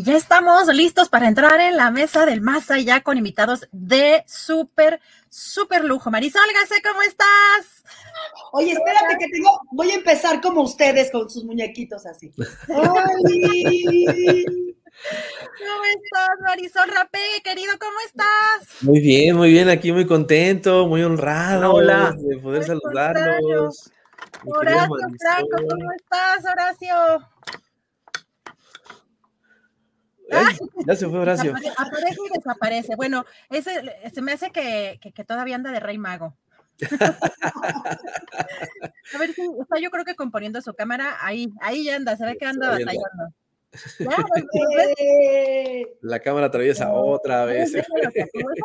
Y ya estamos listos para entrar en la mesa del más allá con invitados de súper, súper lujo. Marisol Gase, ¿cómo estás? Oye, espérate que tengo, voy a empezar como ustedes con sus muñequitos así. ¡Ay! ¿Cómo estás, Marisol Rapé, querido? ¿Cómo estás? Muy bien, muy bien, aquí muy contento, muy honrado Hola. de poder Al saludarlos. Horacio Franco. ¿cómo estás, Horacio? Ay, ya se fue Horacio. Apare- Aparece y desaparece. Bueno, ese se me hace que, que- que todavía anda de rey mago. A ver si está yo creo que componiendo su cámara, ahí, ahí ya anda, se ve que anda batallando. Ya, pues, La cámara atraviesa otra vez. que esa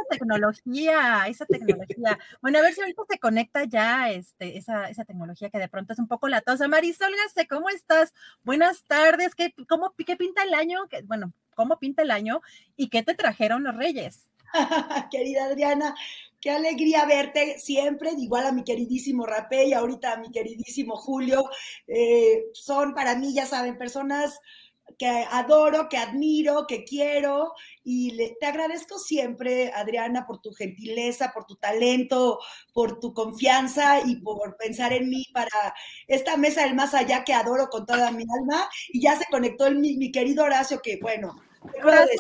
tecnología, esa tecnología. Bueno, a ver si ahorita se conecta ya este, esa, esa tecnología que de pronto es un poco latosa. Marisol Gaste, ¿cómo estás? Buenas tardes. ¿Qué, cómo, ¿Qué pinta el año? ¿Qué- bueno, ¿cómo pinta el año? ¿Y qué te trajeron los reyes? Querida Adriana, qué alegría verte siempre, igual a mi queridísimo Rapé y ahorita a mi queridísimo Julio. Eh, son para mí, ya saben, personas que adoro, que admiro, que quiero y le- te agradezco siempre, Adriana, por tu gentileza, por tu talento, por tu confianza y por pensar en mí para esta mesa del más allá que adoro con toda mi alma. Y ya se conectó el, mi, mi querido Horacio, que bueno. Horacio.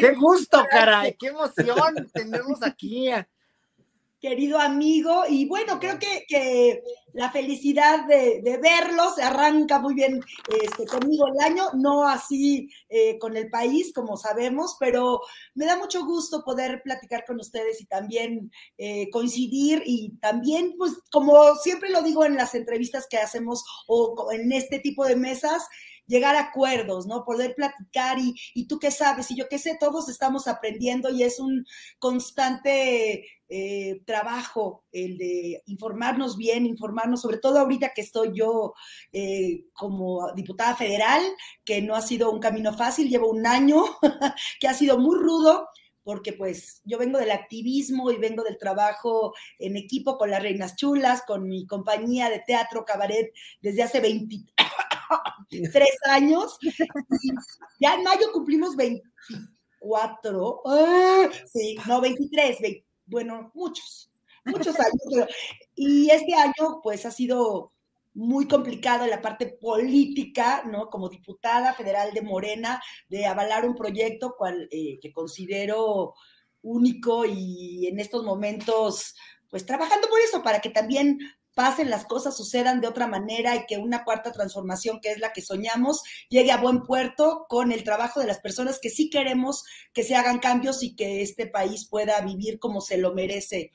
Qué gusto, caray, qué emoción tenerlos aquí. Querido amigo. Y bueno, creo que, que la felicidad de, de verlos arranca muy bien este, conmigo el año, no así eh, con el país, como sabemos, pero me da mucho gusto poder platicar con ustedes y también eh, coincidir y también, pues, como siempre lo digo en las entrevistas que hacemos o en este tipo de mesas, llegar a acuerdos, ¿no? Poder platicar y, y tú qué sabes y yo qué sé, todos estamos aprendiendo y es un constante eh, trabajo el de informarnos bien, informarnos, sobre todo ahorita que estoy yo eh, como diputada federal, que no ha sido un camino fácil, llevo un año que ha sido muy rudo, porque pues yo vengo del activismo y vengo del trabajo en equipo con las Reinas Chulas, con mi compañía de teatro cabaret desde hace 23 años. Y ya en mayo cumplimos 24. ¡Ah! Sí, no, 23, 20, bueno, muchos, muchos años. pero- y este año pues ha sido muy complicado en la parte política, ¿no? Como diputada federal de Morena, de avalar un proyecto cual, eh, que considero único y en estos momentos, pues trabajando por eso, para que también pasen las cosas, sucedan de otra manera y que una cuarta transformación, que es la que soñamos, llegue a buen puerto con el trabajo de las personas que sí queremos que se hagan cambios y que este país pueda vivir como se lo merece,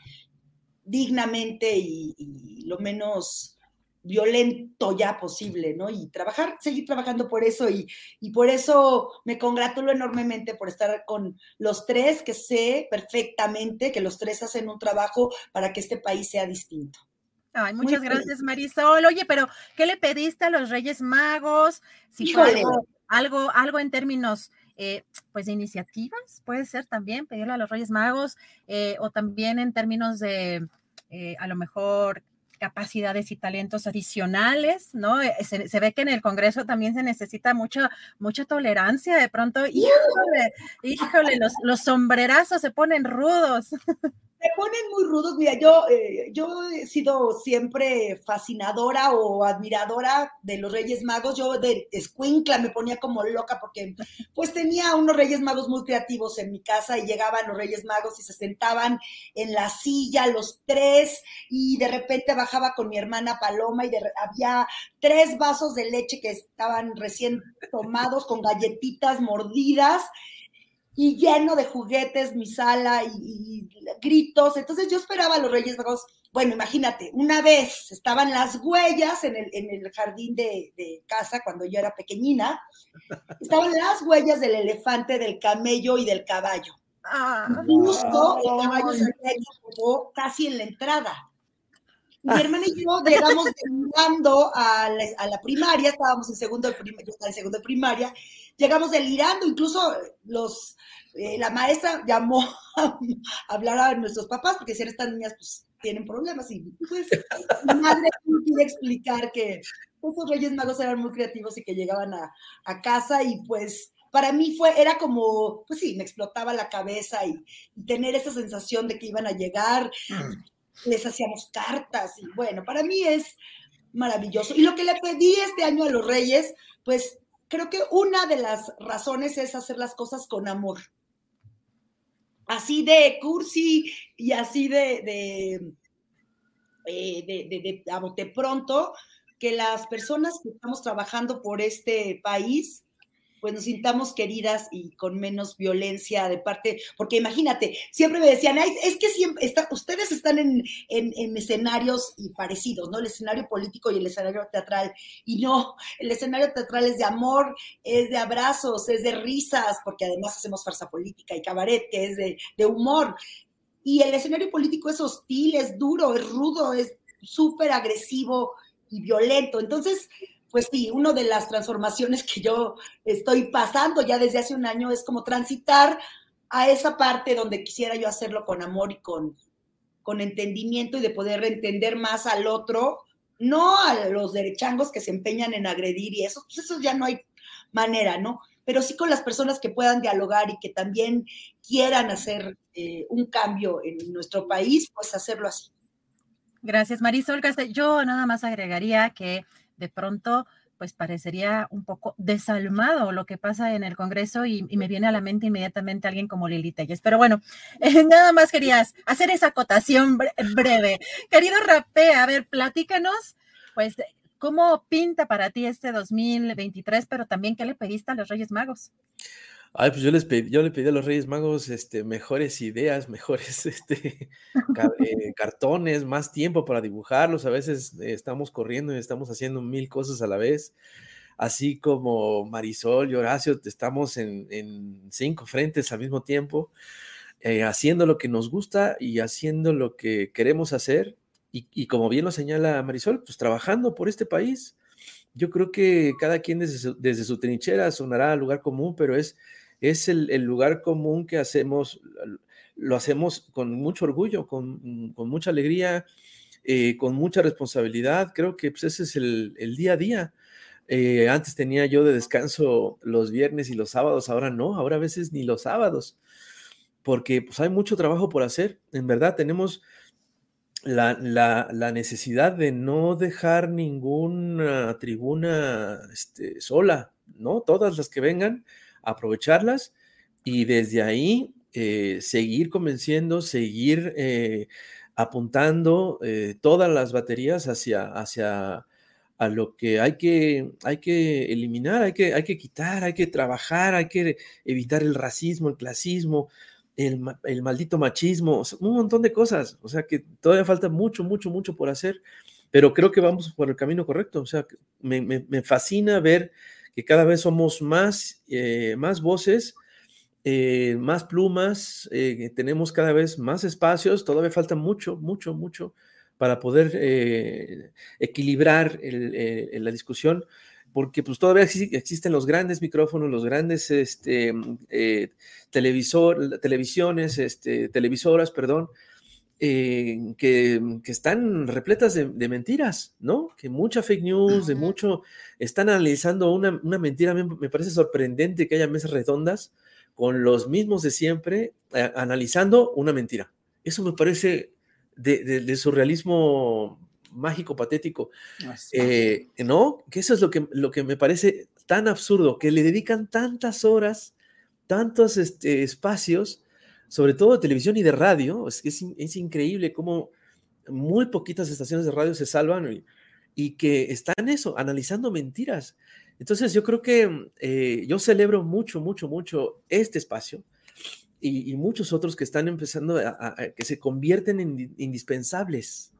dignamente y, y lo menos violento ya posible, ¿no? Y trabajar, seguir trabajando por eso y, y por eso me congratulo enormemente por estar con los tres, que sé perfectamente que los tres hacen un trabajo para que este país sea distinto. Ay, Muy muchas feliz. gracias, Marisol. Oye, pero ¿qué le pediste a los Reyes Magos? Si fue algo, algo, algo en términos, eh, pues, de iniciativas, puede ser también pedirle a los Reyes Magos, eh, o también en términos de, eh, a lo mejor, capacidades y talentos adicionales, ¿no? Se, se ve que en el Congreso también se necesita mucha, mucha tolerancia. De pronto, híjole, híjole, los, los sombrerazos se ponen rudos. Me ponen muy rudos. Mira, yo, eh, yo he sido siempre fascinadora o admiradora de los Reyes Magos. Yo de escuincla me ponía como loca porque pues tenía unos Reyes Magos muy creativos en mi casa y llegaban los Reyes Magos y se sentaban en la silla los tres y de repente bajaba con mi hermana Paloma y había tres vasos de leche que estaban recién tomados con galletitas mordidas y lleno de juguetes, mi sala y, gritos. Entonces yo esperaba a los Reyes Magos. Bueno, imagínate, una vez estaban las huellas en el, en el jardín de, casa cuando yo era pequeñina, estaban las huellas del elefante, del camello y del caballo. Ah. Justo el caballo se había casi en la entrada. Mi hermana y yo llegamos delirando a la, primaria, estábamos en segundo de primaria, yo estaba en segundo de primaria, llegamos delirando, incluso los, eh, la maestra llamó a, hablar a nuestros papás, porque si estas niñas pues tienen problemas y pues mi madre quiere explicar que esos Reyes Magos eran muy creativos y que llegaban a, a, casa y pues para mí fue, era como, pues sí, me explotaba la cabeza y, y tener esa sensación de que iban a llegar, mm les hacíamos cartas y bueno, para mí es maravilloso. Y lo que le pedí este año a los Reyes, pues creo que una de las razones es hacer las cosas con amor. Así de cursi y así de, de, eh, de, de pronto, que las personas que estamos trabajando por este país pues nos sintamos queridas y con menos violencia de parte, porque imagínate, siempre me decían, es que siempre está, ustedes están en, en, escenarios y parecidos, ¿no? El escenario político y el escenario teatral, y no, el escenario teatral es de amor, es de abrazos, es de risas, porque además hacemos farsa política y cabaret, que es de, de humor. Y el escenario político es hostil, es duro, es rudo, es súper agresivo y violento. Entonces, pues sí, una de las transformaciones que yo estoy pasando ya desde hace un año es como transitar a esa parte donde quisiera yo hacerlo con amor y con, con entendimiento y de poder entender más al otro, no a los derechangos que se empeñan en agredir y eso, pues eso ya no hay manera, ¿no? Pero sí con las personas que puedan dialogar y que también quieran hacer eh, un cambio en nuestro país, pues hacerlo así. Gracias, Marisol. Yo nada más agregaría que de pronto pues parecería un poco desalmado lo que pasa en el Congreso y, me viene a la mente inmediatamente alguien como Lili Telles. Pero bueno, nada más querías hacer esa acotación breve. Querido Rapé, a ver, platícanos, pues, ¿cómo pinta para ti este 2023, pero también qué le pediste a los Reyes Magos? Ay, pues yo les pedí, yo le pedí a los Reyes Magos este, mejores ideas, mejores este, eh, cartones, más tiempo para dibujarlos. A veces eh, estamos corriendo y estamos haciendo mil cosas a la vez. Así como Marisol y Horacio, estamos en, cinco frentes al mismo tiempo, eh, haciendo lo que nos gusta y haciendo lo que queremos hacer. Y, y como bien lo señala Marisol, pues trabajando por este país. Yo creo que cada quien desde su, desde su trinchera sonará lugar común, pero es es el, lugar común que hacemos, lo hacemos con mucho orgullo, con, mucha alegría, eh, con mucha responsabilidad. Creo que pues, ese es el, día a día. Eh, antes tenía yo de descanso los viernes y los sábados, ahora no, ahora a veces ni los sábados, porque pues hay mucho trabajo por hacer. En verdad tenemos la, necesidad de no dejar ninguna tribuna este, sola, ¿no? Todas las que vengan, aprovecharlas y desde ahí eh, seguir convenciendo, seguir eh, apuntando eh, todas las baterías hacia, hacia a lo que hay que, hay que eliminar, hay que, hay que quitar, hay que trabajar, hay que evitar el racismo, el clasismo, el, maldito machismo, un montón de cosas. O sea que todavía falta mucho, mucho, mucho por hacer, pero creo que vamos por el camino correcto. O sea, me, me fascina ver que cada vez somos más, eh, más voces, eh, más plumas, eh, tenemos cada vez más espacios, todavía falta mucho, mucho, mucho para poder equilibrar la discusión, porque pues todavía existen los grandes micrófonos, los grandes este, televisor, televisiones, este, televisoras, perdón, eh, que, están repletas de, mentiras, ¿no? Que mucha fake news, de mucho, están analizando una, mentira, me parece sorprendente que haya mesas redondas con los mismos de siempre, eh, analizando una mentira. Eso me parece de, surrealismo mágico, patético. Eh, ¿No? Que eso es lo que, lo que me parece tan absurdo, que le dedican tantas horas, tantos este, espacios, sobre todo de televisión y de radio. Es, es, es increíble cómo muy poquitas estaciones de radio se salvan y, y que están eso, analizando mentiras. Entonces yo creo que eh, yo celebro mucho, mucho, mucho este espacio y, muchos otros que están empezando a, que se convierten en indispensables.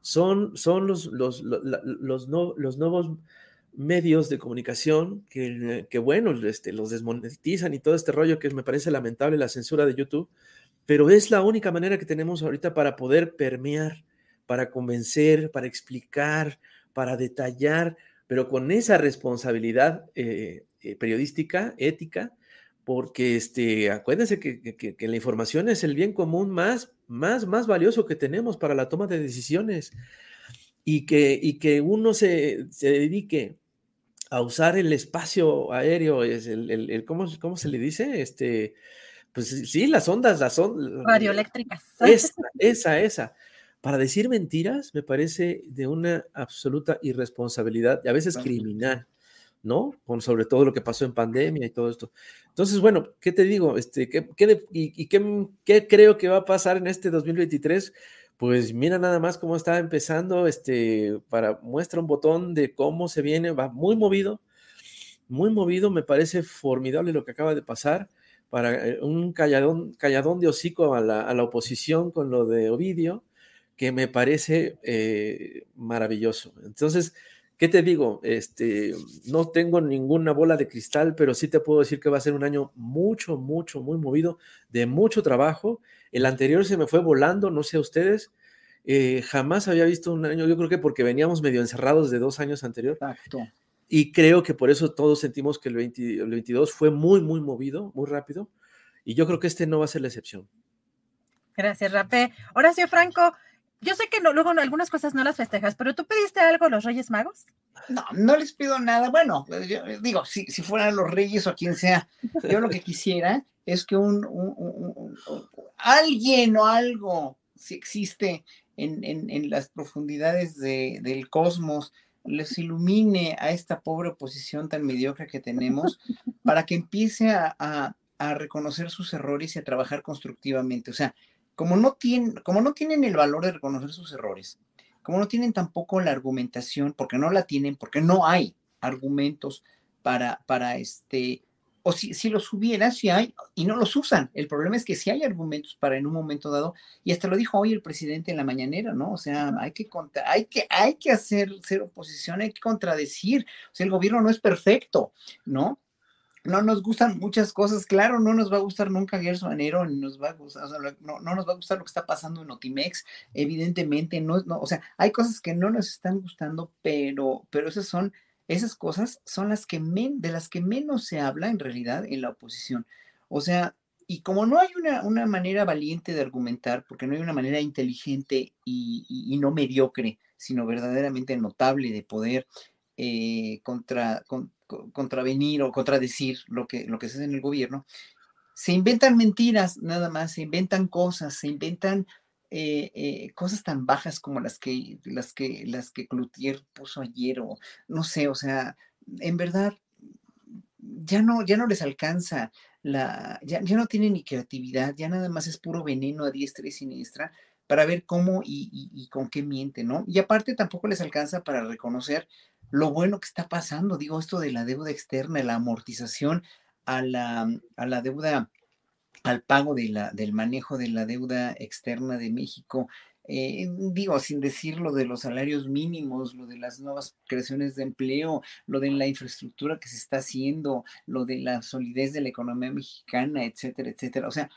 Son, son los, los, los, los nuevos medios de comunicación que, que bueno, este, los desmonetizan y todo este rollo que me parece lamentable la censura de YouTube, pero es la única manera que tenemos ahorita para poder permear, para convencer, para explicar, para detallar pero con esa responsabilidad eh, eh, periodística, ética, porque este, acuérdense que, la información es el bien común más, más, más valioso que tenemos para la toma de decisiones y que, y que uno se, dedique a usar el espacio aéreo, es el, ¿cómo, ¿cómo, se le dice? Este, pues sí, las ondas, las ondas. Radioeléctricas. Esa, esa, esa para decir mentiras me parece de una absoluta irresponsabilidad y a veces criminal, ¿no? Con sobre todo lo que pasó en pandemia y todo esto. Entonces, bueno, ¿qué te digo? Este, ¿qué, y, qué, creo que va a pasar en este 2023? Pues mira nada más cómo está empezando, este, para muestra un botón de cómo se viene, va muy movido, muy movido, me parece formidable lo que acaba de pasar para eh, un calladón, calladón de hocico a la, a la oposición con lo de Ovidio, que me parece eh, maravilloso. Entonces, ¿qué te digo? Este, no tengo ninguna bola de cristal, pero sí te puedo decir que va a ser un año mucho, mucho, muy movido, de mucho trabajo. El anterior se me fue volando, no sé a ustedes. Eh, jamás había visto un año, yo creo que porque veníamos medio encerrados de dos años anterior. Exacto. Y creo que por eso todos sentimos que el, 22 fue muy, muy movido, muy rápido. Y yo creo que este no va a ser la excepción. Gracias, Rapé. Horacio Franco, yo sé que luego algunas cosas no las festejas, pero ¿tú pediste algo a los Reyes Magos? No, no les pido nada. Bueno, yo, digo, si, si fueran los Reyes o quien sea, yo lo que quisiera es que un, alguien o algo, si existe en, en, las profundidades del cosmos, les ilumine a esta pobre oposición tan mediocre que tenemos para que empiece a, a reconocer sus errores y a trabajar constructivamente. O sea, como no, tienen, como no tienen el valor de reconocer sus errores, como no tienen tampoco la argumentación, porque no la tienen, porque no hay argumentos para, para este, o si, si los hubiera, si hay, y no los usan. El problema es que si hay argumentos para en un momento dado, y hasta lo dijo hoy el presidente en la mañanera, ¿no? O sea, hay que, hay que, hay que hacer ser oposición, hay que contradecir. O sea, el gobierno no es perfecto, ¿no? No nos gustan muchas cosas, claro, no nos va a gustar nunca Gerson Manero, ni nos va a gustar, no, nos va a gustar lo que está pasando en Otimex, evidentemente, no, no, o sea, hay cosas que no nos están gustando, pero, pero esas son, esas cosas son las que men, de las que menos se habla en realidad en la oposición. O sea, y como no hay una, una manera valiente de argumentar, porque no hay una manera inteligente y, y, no mediocre, sino verdaderamente notable de poder eh, contra, contravenir o contradecir lo que, lo que se hace en el gobierno, se inventan mentiras nada más, se inventan cosas, se inventan eh, eh, cosas tan bajas como las que, las que, las que Cloutier puso ayer, o no sé, o sea, en verdad, ya no, ya no les alcanza la, ya, ya no tienen ni creatividad, ya nada más es puro veneno a diestra y siniestra para ver cómo y, y con qué miente, ¿no? Y aparte tampoco les alcanza para reconocer lo bueno que está pasando, digo, esto de la deuda externa, la amortización a la, deuda, al pago de la, del manejo de la deuda externa de México, eh, digo, sin decir lo de los salarios mínimos, lo de las nuevas creaciones de empleo, lo de la infraestructura que se está haciendo, lo de la solidez de la economía mexicana, etcétera, etcétera. O sea,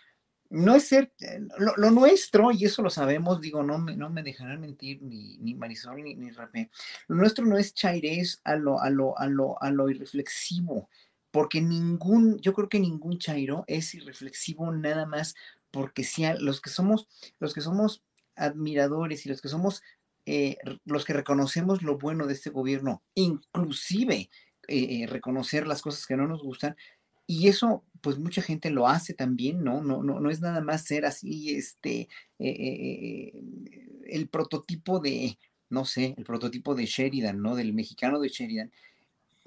no es ser, eh, lo, nuestro, y eso lo sabemos, digo, no me, no me dejarán mentir ni, ni Marisol ni, ni Rapé, lo nuestro no es chairés a lo, a lo, a lo, a lo irreflexivo, porque ningún, yo creo que ningún chairo es irreflexivo nada más porque sea, los que somos, los que somos admiradores y los que somos eh, los que reconocemos lo bueno de este gobierno, inclusive eh, reconocer las cosas que no nos gustan, y eso pues mucha gente lo hace también, ¿no? No, no, no es nada más ser así, este, eh, eh, eh, el prototipo de, no sé, el prototipo de Sheridan, ¿no? Del mexicano de Sheridan,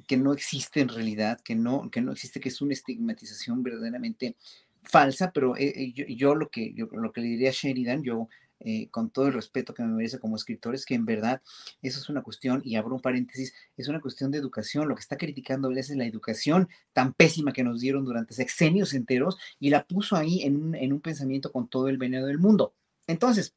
que no existe en realidad, que no, que no existe, que es una estigmatización verdaderamente falsa, pero yo, lo que yo, lo que le diría a Sheridan, yo eh, con todo el respeto que me merece como escritor, es que en verdad eso es una cuestión, y abro un paréntesis, es una cuestión de educación. Lo que está criticando es la educación tan pésima que nos dieron durante sexenios enteros y la puso ahí en un, en un pensamiento con todo el veneno del mundo. Entonces,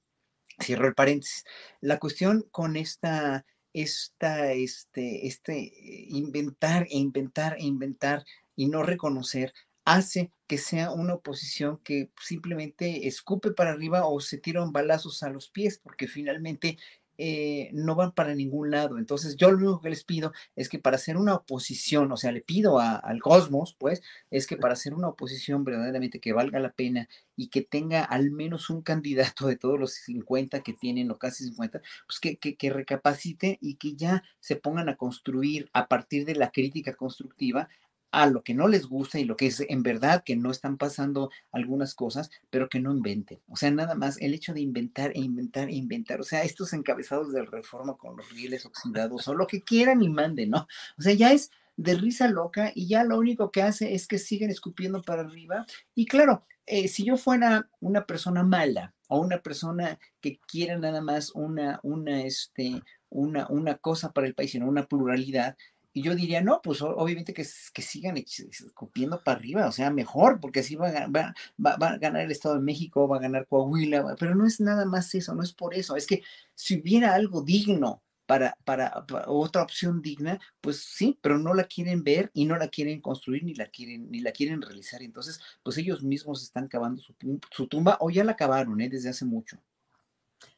cierro el paréntesis. La cuestión con esta esta, este, este, eh, inventar e inventar e inventar y no reconocer hace que sea una oposición que simplemente escupe para arriba o se tiran balazos a los pies, porque finalmente eh, no van para ningún lado. Entonces, yo lo único que les pido es que para hacer una oposición, o sea, le pido al cosmos, pues, es que para hacer una oposición verdaderamente que valga la pena y que tenga al menos un candidato de todos los 50 que tienen, o casi 50, pues que, que, que recapacite y que ya se pongan a construir a partir de la crítica constructiva a lo que no les gusta y lo que es en verdad que no están pasando algunas cosas, pero que no inventen. O sea, nada más el hecho de inventar e inventar e inventar. O sea, estos encabezados de reforma con los rieles oxidados o lo que quieran y manden, ¿no? O sea, ya es de risa loca y ya lo único que hace es que siguen escupiendo para arriba. Y claro, eh, si yo fuera una persona mala o una persona que quiera nada más una, una, este, una, una cosa para el país, sino una pluralidad, y yo diría, no, pues obviamente que, que sigan escupiendo para arriba, o sea, mejor, porque así va, va, va, a ganar el Estado de México, va a ganar Coahuila, pero no es nada más eso, no es por eso, es que si hubiera algo digno para, para, otra opción digna, pues sí, pero no la quieren ver y no la quieren construir ni la quieren, ni la quieren realizar. Entonces, pues ellos mismos están cavando su, tumba o ya la cavaron ¿eh? desde hace mucho.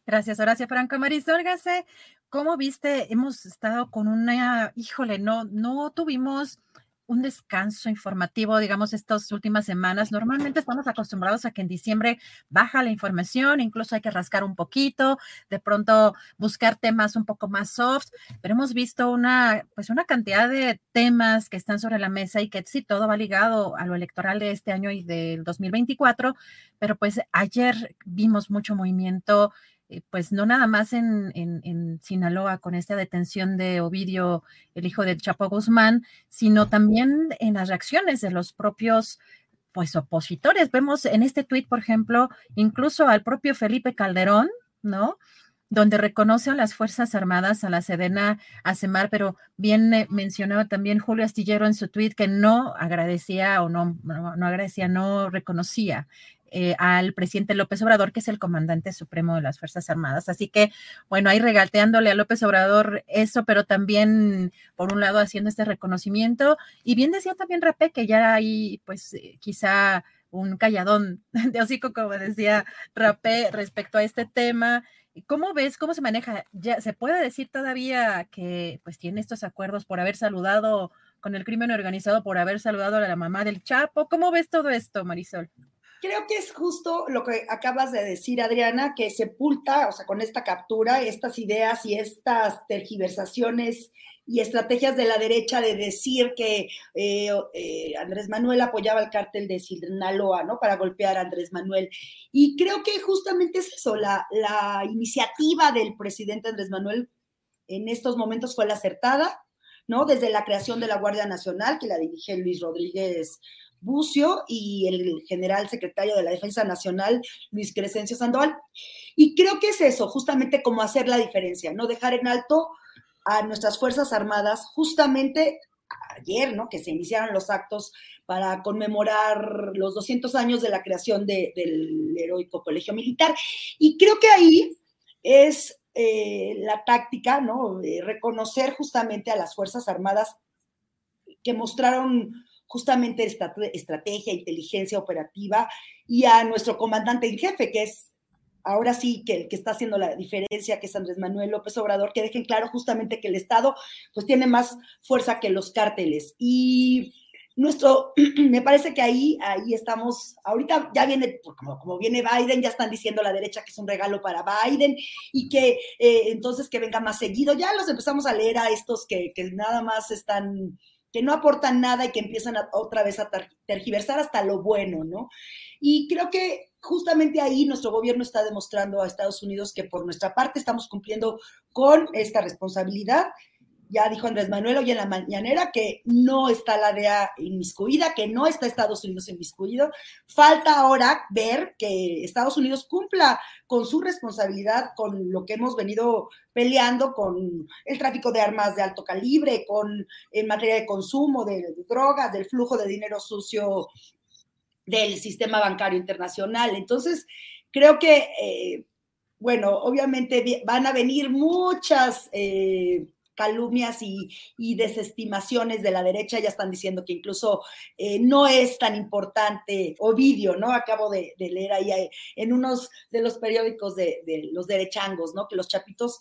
Gracias, Horacio Franco. Marisol Gase, ¿cómo viste? Hemos estado con una, híjole, no, no tuvimos un descanso informativo, digamos, estas últimas semanas. Normalmente estamos acostumbrados a que en diciembre baja la información, incluso hay que rascar un poquito, de pronto buscar temas un poco más soft, pero hemos visto una, pues una cantidad de temas que están sobre la mesa y que sí, todo va ligado a lo electoral de este año y del 2024, pero pues ayer vimos mucho movimiento pues no nada más en, en, Sinaloa con esta detención de Ovidio, el hijo del Chapo Guzmán, sino también en las reacciones de los propios pues opositores. Vemos en este tuit, por ejemplo, incluso al propio Felipe Calderón, ¿no? donde reconoce a las Fuerzas Armadas, a la Sedena, a Semar, pero bien eh, mencionaba también Julio Astillero en su tuit que no agradecía o no, no agradecía, no reconocía eh, al presidente López Obrador, que es el comandante supremo de las Fuerzas Armadas. Así que, bueno, ahí regateándole a López Obrador eso, pero también, por un lado, haciendo este reconocimiento. Y bien decía también Rapé que ya hay, pues, eh, quizá un calladón de hocico, como decía Rapé, respecto a este tema. ¿Cómo ves, cómo se maneja? Ya se puede decir todavía que pues tiene estos acuerdos por haber saludado con el crimen organizado, por haber saludado a la mamá del Chapo. ¿Cómo ves todo esto, Marisol? Creo que es justo lo que acabas de decir, Adriana, que sepulta, o sea, con esta captura, estas ideas y estas tergiversaciones y estrategias de la derecha de decir que eh, eh, Andrés Manuel apoyaba el cártel de Sinaloa, ¿no? Para golpear a Andrés Manuel. Y creo que justamente es eso, la, la iniciativa del presidente Andrés Manuel en estos momentos fue la acertada, ¿no? Desde la creación de la Guardia Nacional, que la dirige Luis Rodríguez Bucio y el general secretario de la Defensa Nacional, Luis Crescencio Sandoval. Y creo que es eso, justamente como hacer la diferencia, no dejar en alto a nuestras Fuerzas Armadas, justamente ayer, ¿no? Que se iniciaron los actos para conmemorar los 200 años de la creación del heroico colegio militar. Y creo que ahí es eh, la táctica, ¿no? reconocer justamente a las Fuerzas Armadas que mostraron justamente estrategia, inteligencia operativa y a nuestro comandante en jefe, que es ahora sí que el que está haciendo la diferencia, que es Andrés Manuel López Obrador, que dejen claro justamente que el Estado pues tiene más fuerza que los cárteles. Y nuestro, me parece que ahí, ahí estamos, ahorita ya viene, pues, como, como viene Biden, ya están diciendo la derecha que es un regalo para Biden y que eh, entonces que venga más seguido, ya los empezamos a leer a estos que, que nada más están que no aportan nada y que empiezan otra vez a tergiversar hasta lo bueno, ¿no? Y creo que justamente ahí nuestro gobierno está demostrando a Estados Unidos que por nuestra parte estamos cumpliendo con esta responsabilidad ya dijo Andrés Manuel hoy en la mañanera que no está la DEA inmiscuida, que no está Estados Unidos inmiscuido. Falta ahora ver que Estados Unidos cumpla con su responsabilidad, con lo que hemos venido peleando, con el tráfico de armas de alto calibre, con en materia de consumo de, drogas, del flujo de dinero sucio del sistema bancario internacional. Entonces, creo que, eh, bueno, obviamente van a venir muchas... Eh, calumnias y, desestimaciones de la derecha ya están diciendo que incluso eh, no es tan importante Ovidio, ¿no? Acabo de, leer ahí eh, en unos de los periódicos de, los derechangos, ¿no? Que los chapitos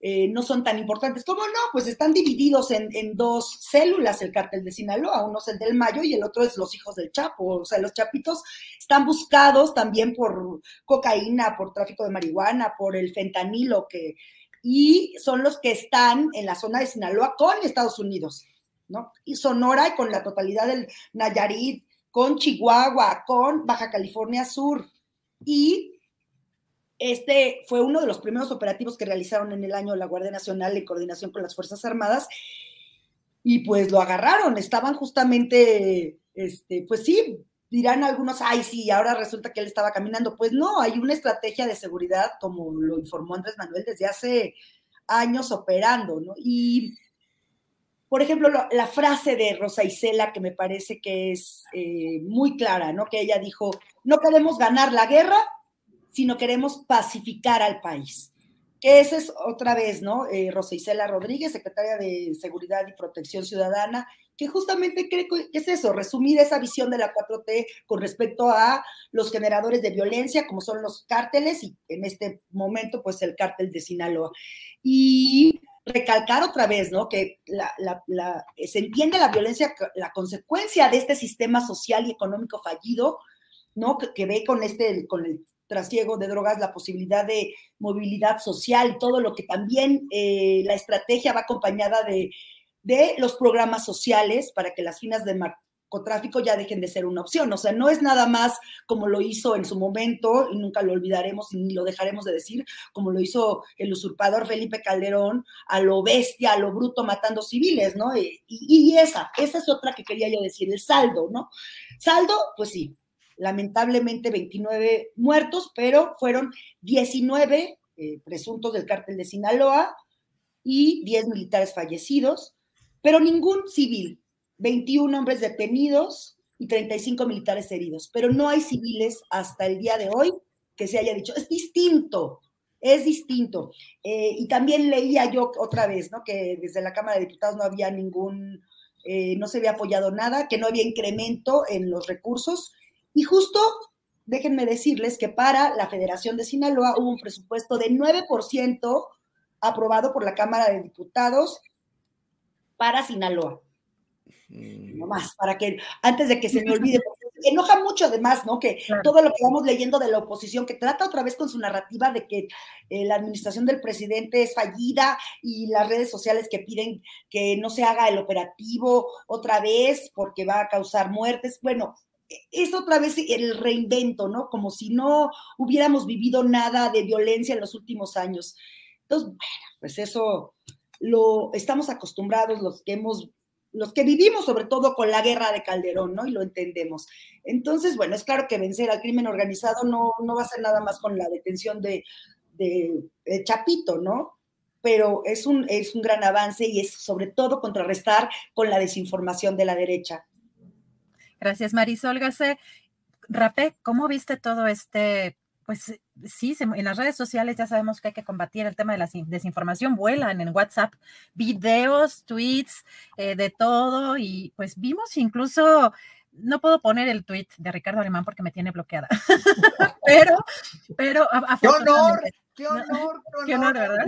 eh, no son tan importantes. ¿Cómo no? Pues están divididos en, en, dos células, el cártel de Sinaloa, uno es el del Mayo y el otro es los hijos del Chapo. O sea, los chapitos están buscados también por cocaína, por tráfico de marihuana, por el fentanilo que y son los que están en la zona de Sinaloa con Estados Unidos, ¿no? Y Sonora y con la totalidad del Nayarit, con Chihuahua, con Baja California Sur. Y este fue uno de los primeros operativos que realizaron en el año la Guardia Nacional en coordinación con las Fuerzas Armadas. Y pues lo agarraron, estaban justamente, este, pues sí, dirán algunos, ay, sí, ahora resulta que él estaba caminando. Pues no, hay una estrategia de seguridad, como lo informó Andrés Manuel desde hace años operando, ¿no? Y, por ejemplo, la frase de Rosa Isela, que me parece que es eh, muy clara, ¿no? Que ella dijo, no queremos ganar la guerra, sino queremos pacificar al país. Que esa es otra vez, ¿no? Eh, Rosa Isela Rodríguez, secretaria de Seguridad y Protección Ciudadana, que justamente creo que es eso, resumir esa visión de la 4T con respecto a los generadores de violencia, como son los cárteles, y en este momento, pues el cártel de Sinaloa. Y recalcar otra vez, ¿no? Que se entiende la violencia, la consecuencia de este sistema social y económico fallido, ¿no? Que, ve con este, con el trasiego de drogas, la posibilidad de movilidad social, todo lo que también eh, la estrategia va acompañada de de los programas sociales para que las finas de narcotráfico ya dejen de ser una opción. O sea, no es nada más como lo hizo en su momento, y nunca lo olvidaremos ni lo dejaremos de decir, como lo hizo el usurpador Felipe Calderón, a lo bestia, a lo bruto, matando civiles, ¿no? Y, esa, esa es otra que quería yo decir, el saldo, ¿no? Saldo, pues sí, lamentablemente 29 muertos, pero fueron 19 eh, presuntos del cártel de Sinaloa y 10 militares fallecidos pero ningún civil. 21 hombres detenidos y 35 militares heridos, pero no hay civiles hasta el día de hoy que se haya dicho. Es distinto, es distinto. Eh, y también leía yo otra vez, ¿no? Que desde la Cámara de Diputados no había ningún, eh, no se había apoyado nada, que no había incremento en los recursos. Y justo, déjenme decirles que para la Federación de Sinaloa hubo un presupuesto de 9% aprobado por la Cámara de Diputados para Sinaloa. Mm. No más, para que antes de que se me olvide, porque enoja mucho además, ¿no? Que todo lo que vamos leyendo de la oposición, que trata otra vez con su narrativa de que eh, la administración del presidente es fallida y las redes sociales que piden que no se haga el operativo otra vez porque va a causar muertes. Bueno, es otra vez el reinvento, ¿no? Como si no hubiéramos vivido nada de violencia en los últimos años. Entonces, bueno, pues eso lo estamos acostumbrados los que hemos los que vivimos sobre todo con la guerra de Calderón, ¿no? Y lo entendemos. Entonces, bueno, es claro que vencer al crimen organizado no, no va a ser nada más con la detención de, de, Chapito, ¿no? Pero es un, es un gran avance y es sobre todo contrarrestar con la desinformación de la derecha. Gracias, Marisol Gase. Rapé, ¿cómo viste todo este pues sí, en las redes sociales ya sabemos que hay que combatir el tema de la desinformación, vuelan en WhatsApp videos, tweets, eh, de todo, y pues vimos incluso, no puedo poner el tweet de Ricardo Alemán porque me tiene bloqueada, pero, pero ¡Qué honor! ¡Qué honor! ¡Qué honor, ¿verdad?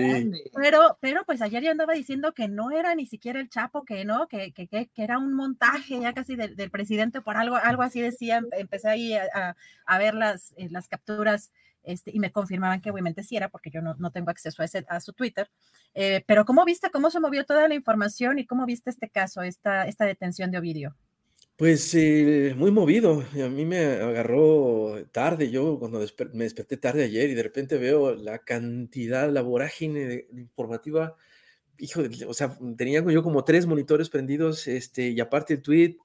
Pero, pero pues ayer ya andaba diciendo que no era ni siquiera el Chapo, que no, que, que, que, era un montaje ya casi del, presidente por algo, algo así decía, empecé ahí a, a ver las, eh, las capturas este, y me confirmaban que obviamente sí era, porque yo no, no tengo acceso a, ese, a su Twitter. Eh, pero ¿cómo viste cómo se movió toda la información y cómo viste este caso, esta, esta detención de Ovidio? Pues eh, muy movido. A mí me agarró tarde. Yo cuando me desperté tarde ayer y de repente veo la cantidad, la vorágine informativa. Hijo, o sea, tenía yo como tres monitores prendidos, este, y aparte el tweet,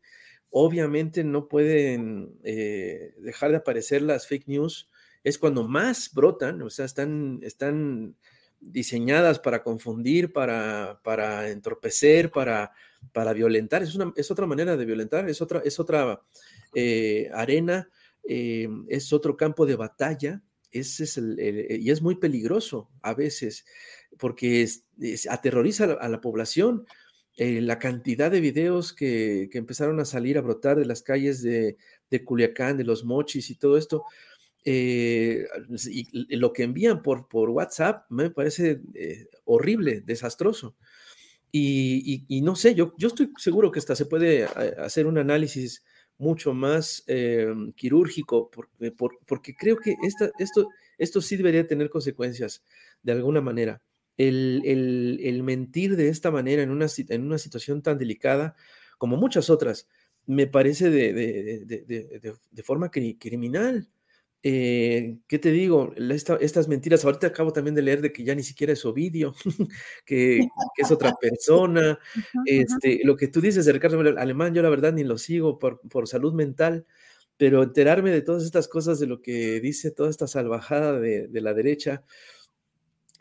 obviamente no pueden eh, dejar de aparecer las fake news. Es cuando más brotan, o sea, están, están diseñadas para confundir, para, para entorpecer, para, para violentar. Es, una, es otra manera de violentar, es otra, es otra eh, arena, eh, es otro campo de batalla. Es y es muy peligroso a veces porque aterroriza a la, población. Eh, la cantidad de videos que, que, empezaron a salir a brotar de las calles de, de Culiacán, de los mochis y todo esto, y lo que envían por, por WhatsApp me parece horrible, desastroso. Y, y, no sé, yo, yo estoy seguro que hasta se puede eh, hacer un análisis mucho más quirúrgico, porque, porque creo que esta, esto, esto sí debería tener consecuencias de alguna manera. El, el, el mentir de esta manera en una, en una situación tan delicada como muchas otras, me parece de, de, de, de forma criminal. Eh, ¿Qué te digo? estas mentiras, ahorita acabo también de leer de que ya ni siquiera es Ovidio, que, es otra persona. Este, lo que tú dices de Ricardo Alemán, yo la verdad ni lo sigo por, por salud mental, pero enterarme de todas estas cosas, de lo que dice toda esta salvajada de, de la derecha,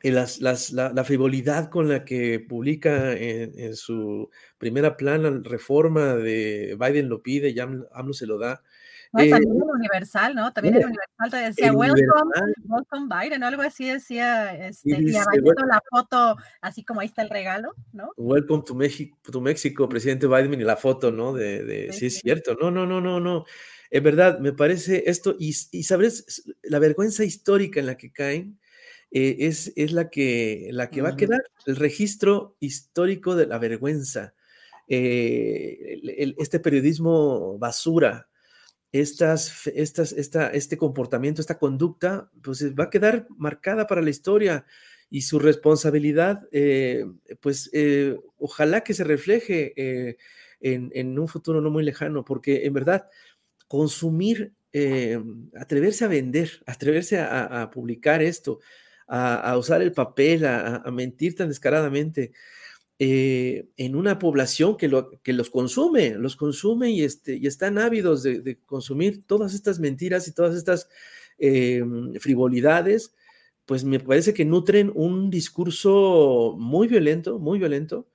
y las, las, la, frivolidad con la que publica en, su primera plana reforma de Biden lo pide, ya AMLO se lo da, también eh, el Universal, ¿no? También el Universal te decía, welcome, welcome Biden, o algo así decía, este, y, y la foto, así como ahí está el regalo, ¿no? Welcome to México, to México, presidente Biden, y la foto, ¿no? De, de sí, es cierto, no, no, no, no, no. En verdad, me parece esto, y, y sabes, la vergüenza histórica en la que caen, eh, es, es, la que, la que va a quedar, el registro histórico de la vergüenza. Eh, este periodismo basura, estas, esta, este comportamiento, esta conducta, pues eh, va a quedar marcada para la historia y su responsabilidad, eh, pues eh, ojalá que se refleje en, un futuro no muy lejano, porque en verdad consumir, atreverse a vender, atreverse a, publicar esto, a, usar el papel, a mentir tan descaradamente, eh, en una población que, lo, que los consume, los consume y, este, y están ávidos de, consumir todas estas mentiras y todas estas eh, frivolidades, pues me parece que nutren un discurso muy violento, muy violento,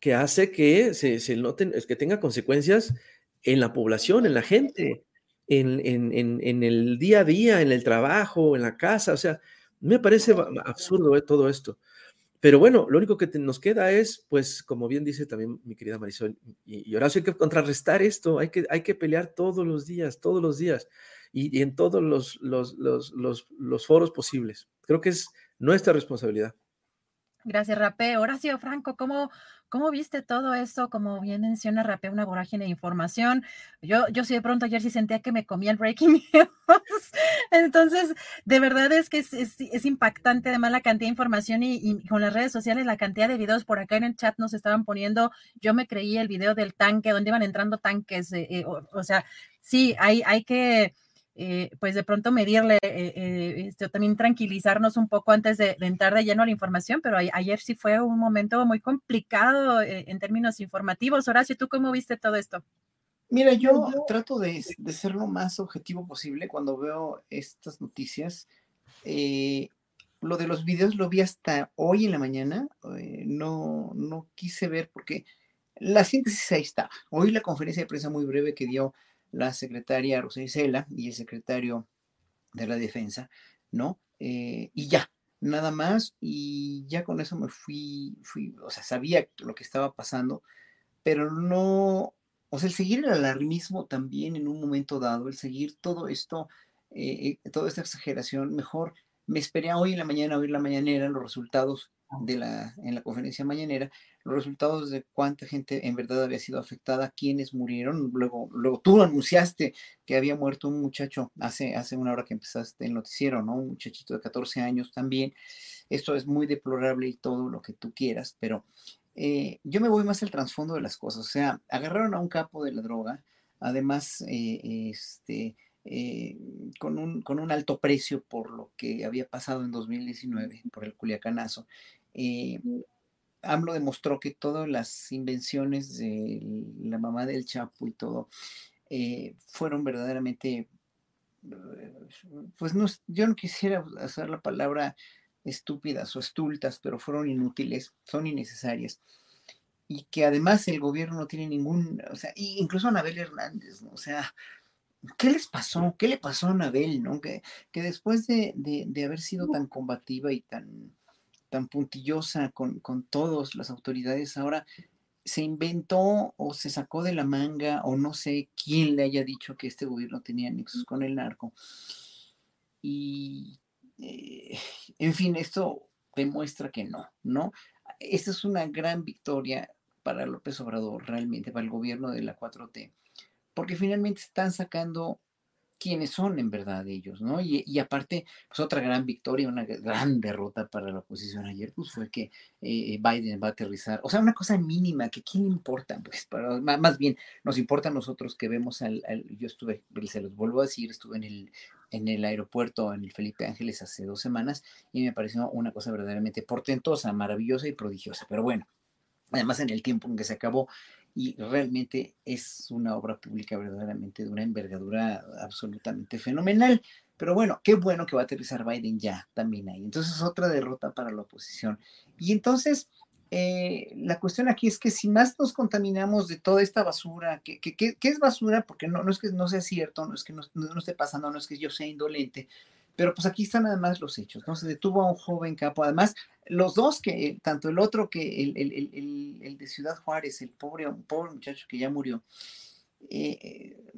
que hace que se, se noten, que tenga consecuencias en la población, en la gente, en, en, el día a día, en el trabajo, en la casa, o sea, me parece absurdo eh, todo esto. Pero bueno, lo único que nos queda es, pues, como bien dice también mi querida Marisol y, y Horacio, que contrarrestar esto, hay que, hay que pelear todos los días, todos los días y, en todos los, los, los, los, foros posibles. Creo que es nuestra responsabilidad. Gracias, Rapé. Horacio Franco, ¿cómo, ¿cómo viste todo esto? Como bien menciona Rapé, una vorágine de información. Yo, yo sí de pronto ayer sí sentía que me comía el breaking news. Entonces, de verdad es que es, es, impactante además la cantidad de información y, con las redes sociales, la cantidad de videos por acá en el chat nos estaban poniendo. Yo me creí el video del tanque, donde iban entrando tanques. Eh, eh, o, sea, sí, hay, hay que eh, pues de pronto medirle, eh, eh, este, también tranquilizarnos un poco antes de, entrar de lleno a la información, pero ayer sí fue un momento muy complicado en términos informativos. Horacio, ¿tú cómo viste todo esto? Mira, yo trato de, ser lo más objetivo posible cuando veo estas noticias. lo de los videos lo vi hasta hoy en la mañana, no, no quise ver porque la síntesis ahí está. Hoy la conferencia de prensa muy breve que dio la secretaria Rosa Isela y el secretario de la defensa, ¿no? Eh, y ya, nada más, y ya con eso me fui, fui, o sea, sabía lo que estaba pasando, pero no, o sea, el seguir el alarmismo también en un momento dado, el seguir todo esto, eh, eh, toda esta exageración, mejor me esperé a hoy en la mañana a oír la mañanera, los resultados de la, en la conferencia mañanera, los resultados de cuánta gente en verdad había sido afectada, quiénes murieron. Luego, luego tú anunciaste que había muerto un muchacho hace, hace una hora que empezaste el noticiero, ¿no? Un muchachito de 14 años también. esto es muy deplorable y todo lo que tú quieras, pero eh, yo me voy más al trasfondo de las cosas. O sea, agarraron a un capo de la droga, además, eh, este, eh, con, un, con un alto precio por lo que había pasado en 2019, por el Culiacanazo. AMLO demostró que todas las invenciones de la mamá del Chapo y todo fueron verdaderamente, pues no, yo no quisiera hacer la palabra estúpidas o estultas, pero fueron inútiles, son innecesarias. Y que además el gobierno no tiene ningún, o sea, incluso Anabel Hernández, ¿no? O sea, ¿qué les pasó? ¿Qué le pasó a Anabel, no? Que, que después de, de, haber sido tan combativa y tan, tan puntillosa con, con todas las autoridades, ahora se inventó o se sacó de la manga o no sé quién le haya dicho que este gobierno tenía nexos con el narco. Y eh, en fin, esto demuestra que no, ¿no? Esta es una gran victoria para López Obrador, realmente, para el gobierno de la 4T, porque finalmente están sacando quiénes son en verdad ellos, ¿no? Y, aparte, pues otra gran victoria, una gran derrota para la oposición ayer, pues fue que eh, Biden va a aterrizar, o sea, una cosa mínima, que quién importa, pues, para, más bien, nos importa a nosotros que vemos al, yo estuve, se los vuelvo a decir, estuve en el, en el aeropuerto, en el Felipe Ángeles hace dos semanas, y me pareció una cosa verdaderamente portentosa, maravillosa y prodigiosa, pero bueno, además en el tiempo en que se acabó, y realmente es una obra pública verdaderamente de una envergadura absolutamente fenomenal. Pero bueno, qué bueno que va a aterrizar Biden ya también ahí. Entonces, otra derrota para la oposición. Y entonces, eh, la cuestión aquí es que si más nos contaminamos de toda esta basura, que, es basura, porque no, no es que no sea cierto, no es que no, no, esté pasando, no es que yo sea indolente, pero pues aquí están además los hechos, ¿no? Se detuvo a un joven capo, además los dos que, tanto el otro que el, de Ciudad Juárez, el pobre, pobre muchacho que ya murió, eh,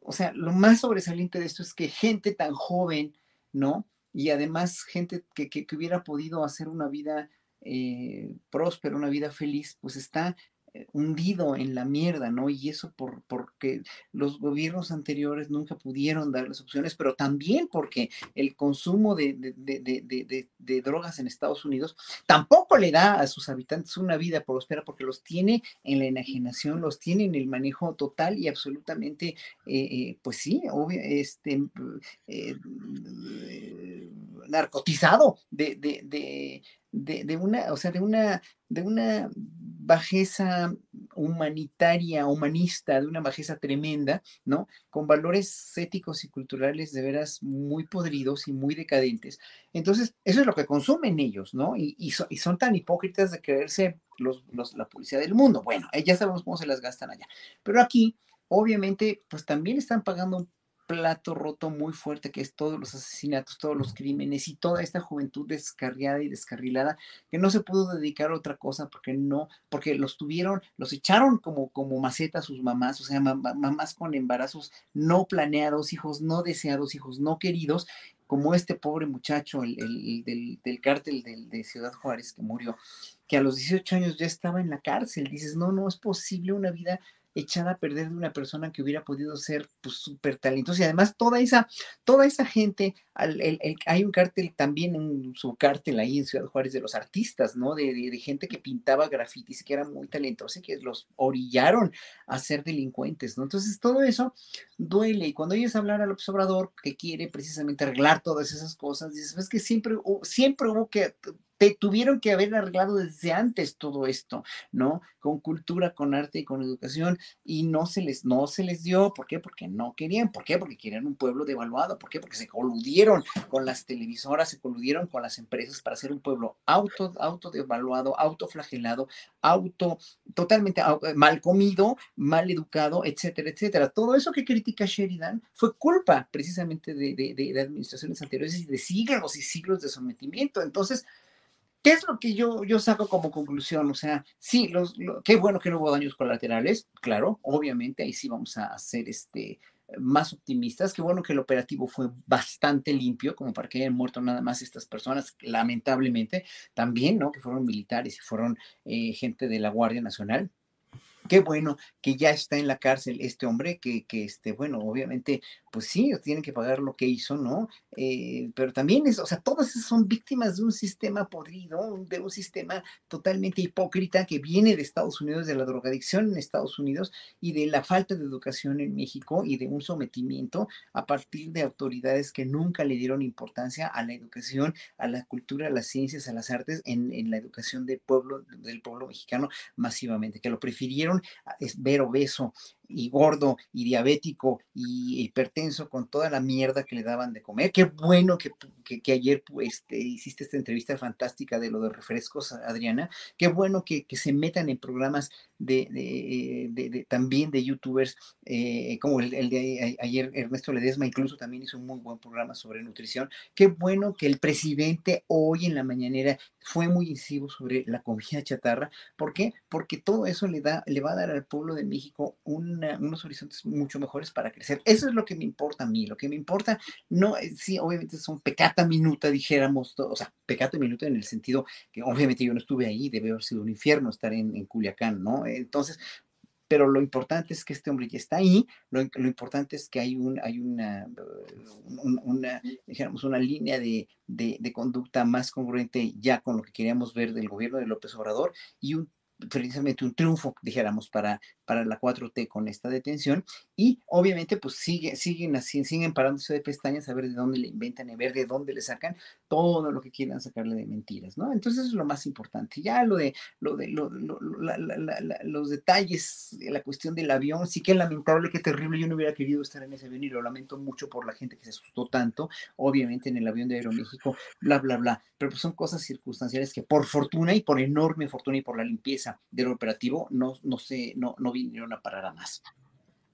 o sea, lo más sobresaliente de esto es que gente tan joven, ¿no? Y además gente que, que, hubiera podido hacer una vida eh, próspera, una vida feliz, pues está hundido en la mierda, ¿no? Y eso por, porque los gobiernos anteriores nunca pudieron darles opciones, pero también porque el consumo de, drogas en Estados Unidos tampoco le da a sus habitantes una vida próspera porque los tiene en la enajenación, los tiene en el manejo total y absolutamente, eh, eh, pues sí, obvio, este, eh, narcotizado de, de, una, o sea, de una bajeza humanitaria, humanista, de una bajeza tremenda, ¿no? Con valores éticos y culturales de veras muy podridos y muy decadentes. Entonces, eso es lo que consumen ellos, ¿no? Y, son tan hipócritas de creerse los, la policía del mundo. Bueno, ya sabemos cómo se las gastan allá. Pero aquí, obviamente, pues también están pagando plato roto muy fuerte que es todos los asesinatos, todos los crímenes y toda esta juventud descarriada y descarrilada que no se pudo dedicar a otra cosa porque no, porque los tuvieron, los echaron como, como maceta a sus mamás, o sea, mamás con embarazos no planeados, hijos no deseados, hijos no queridos, como este pobre muchacho el, del, del, cártel de Ciudad Juárez que murió, que a los 18 años ya estaba en la cárcel. Dices, no, no es posible una vida echada a perder de una persona que hubiera podido ser pues súper talentosa y además toda esa, toda esa gente, hay un cártel también, un subcártel ahí en Ciudad Juárez de los artistas, ¿no? De, gente que pintaba grafitis que era muy talentosa y que los orillaron a ser delincuentes, ¿no? Entonces todo eso duele y cuando ellos hablar al observador que quiere precisamente arreglar todas esas cosas, dices, es que siempre, siempre hubo que te tuvieron que haber arreglado desde antes todo esto, ¿no? Con cultura, con arte y con educación, y no se les, no se les dio, ¿por qué? Porque no querían, ¿por qué? Porque querían un pueblo devaluado, ¿por qué? Porque se coludieron con las televisoras, se coludieron con las empresas para hacer un pueblo auto, auto devaluado, autoflagelado, auto, totalmente mal comido, mal educado, etcétera, etcétera. Todo eso que critica Sheridan fue culpa precisamente de, de, de administraciones anteriores y de siglos y siglos de sometimiento. Entonces, ¿Qué es lo que yo, yo saco como conclusión? O sea, sí, los, qué bueno que no hubo daños colaterales, claro, obviamente, ahí sí vamos a ser este, más optimistas. Qué bueno que el operativo fue bastante limpio, como para que hayan muerto nada más estas personas, lamentablemente, también, ¿no? Que fueron militares y fueron eh, gente de la Guardia Nacional. Qué bueno que ya está en la cárcel este hombre, que, que este, bueno, obviamente, pues sí, tienen que pagar lo que hizo, ¿no? Eh, pero también es, o sea, todas son víctimas de un sistema podrido, de un sistema totalmente hipócrita que viene de Estados Unidos, de la drogadicción en Estados Unidos y de la falta de educación en México y de un sometimiento a partir de autoridades que nunca le dieron importancia a la educación, a la cultura, a las ciencias, a las artes, en, en la educación del pueblo, del pueblo mexicano masivamente, que lo prefirieron ver obeso y gordo y diabético y hipertenso con toda la mierda que le daban de comer. Qué bueno que, que, ayer pues, hiciste esta entrevista fantástica de lo de refrescos, Adriana. Qué bueno que, que se metan en programas de, de, de, también de youtubers, eh, como el, de ayer Ernesto Ledesma incluso también hizo un muy buen programa sobre nutrición. Qué bueno que el presidente hoy en la mañanera fue muy incisivo sobre la comida chatarra. ¿Por qué? Porque todo eso le, da, le va a dar al pueblo de México unos horizontes mucho mejores para crecer. Eso es lo que me importa a mí. Lo que me importa, no, eh, sí, obviamente son pecata minuta, dijéramos, o sea, pecata minuta en el sentido que obviamente yo no estuve ahí, debe haber sido un infierno estar en, en Culiacán, ¿no? Entonces, pero lo importante es que este hombre ya está ahí, lo, importante es que hay, un, hay una, una, digamos, una línea de, de, de, conducta más congruente ya con lo que queríamos ver del gobierno de López Obrador y un precisamente un triunfo, dijéramos, para, para la 4T con esta detención. Y obviamente, pues sigue, siguen así, siguen parándose de pestañas a ver de dónde le inventan, a ver de dónde le sacan todo lo que quieran sacarle de mentiras, ¿no? Entonces eso es lo más importante. Ya lo de, lo de los detalles, la cuestión del avión, sí que lamentable, que terrible. Yo no hubiera querido estar en ese avión y lo lamento mucho por la gente que se asustó tanto, obviamente en el avión de Aeroméxico, bla, bla, bla. Pero pues son cosas circunstanciales que por fortuna y por enorme fortuna y por la limpieza del operativo no, no, se, no, no vinieron a parar a más.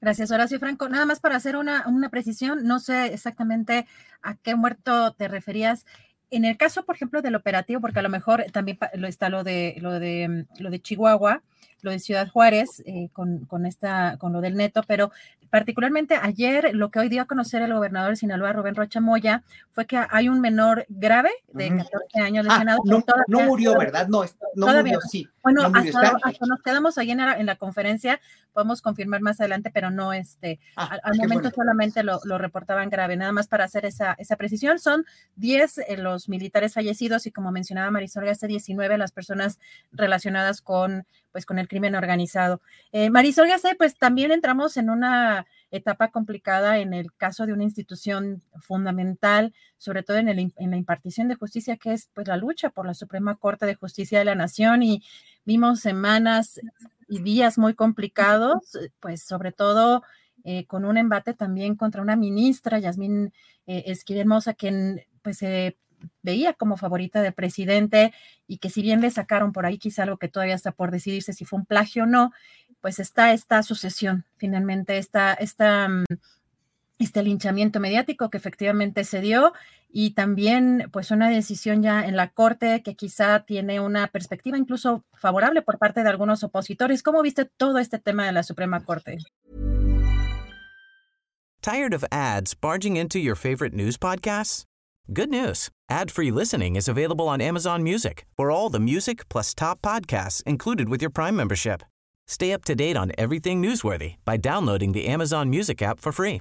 Gracias, Horacio Franco. Nada más para hacer una, una precisión, no sé exactamente a qué muerto te referías. En el caso, por ejemplo, del operativo, porque a lo mejor también está lo de, lo de, lo de Chihuahua, lo de Ciudad Juárez, eh, con, con, esta, con lo del neto, pero particularmente ayer lo que hoy dio a conocer el gobernador de Sinaloa, Rubén Rocha Moya, fue que hay un menor grave de 14 años ah, lesionado. no, no, murió, ¿verdad? No, no murió, sí. Bueno, hasta, nos quedamos ahí en la, en la, conferencia, podemos confirmar más adelante, pero no, este, ah, al, momento solamente lo, lo, reportaban grave, nada más para hacer esa, esa precisión. Son 10 eh, los militares fallecidos y como mencionaba Marisol, hace 19 las personas relacionadas con pues con el crimen organizado. Eh, Marisol Gacé, pues también entramos en una etapa complicada en el caso de una institución fundamental, sobre todo en, el, en la impartición de justicia, que es pues la lucha por la Suprema Corte de Justicia de la Nación y vimos semanas y días muy complicados, pues sobre todo eh, con un embate también contra una ministra, Yasmín eh, Esquivel quien pues se veía como favorita del presidente y que si bien le sacaron por ahí quizá algo que todavía está por decidirse si fue un plagio o no, pues está esta sucesión, finalmente esta, esta, mm, este linchamiento mediático que efectivamente se dio y también pues una decisión ya en la Corte que quizá tiene una perspectiva incluso favorable por parte de algunos opositores. ¿Cómo viste todo este tema de la Suprema Corte? Tired of ads barging into your favorite news podcasts? Good news. Ad-free listening is available on Amazon Music for all the music plus top podcasts included with your Prime membership. Stay up to date on everything newsworthy by downloading the Amazon Music app for free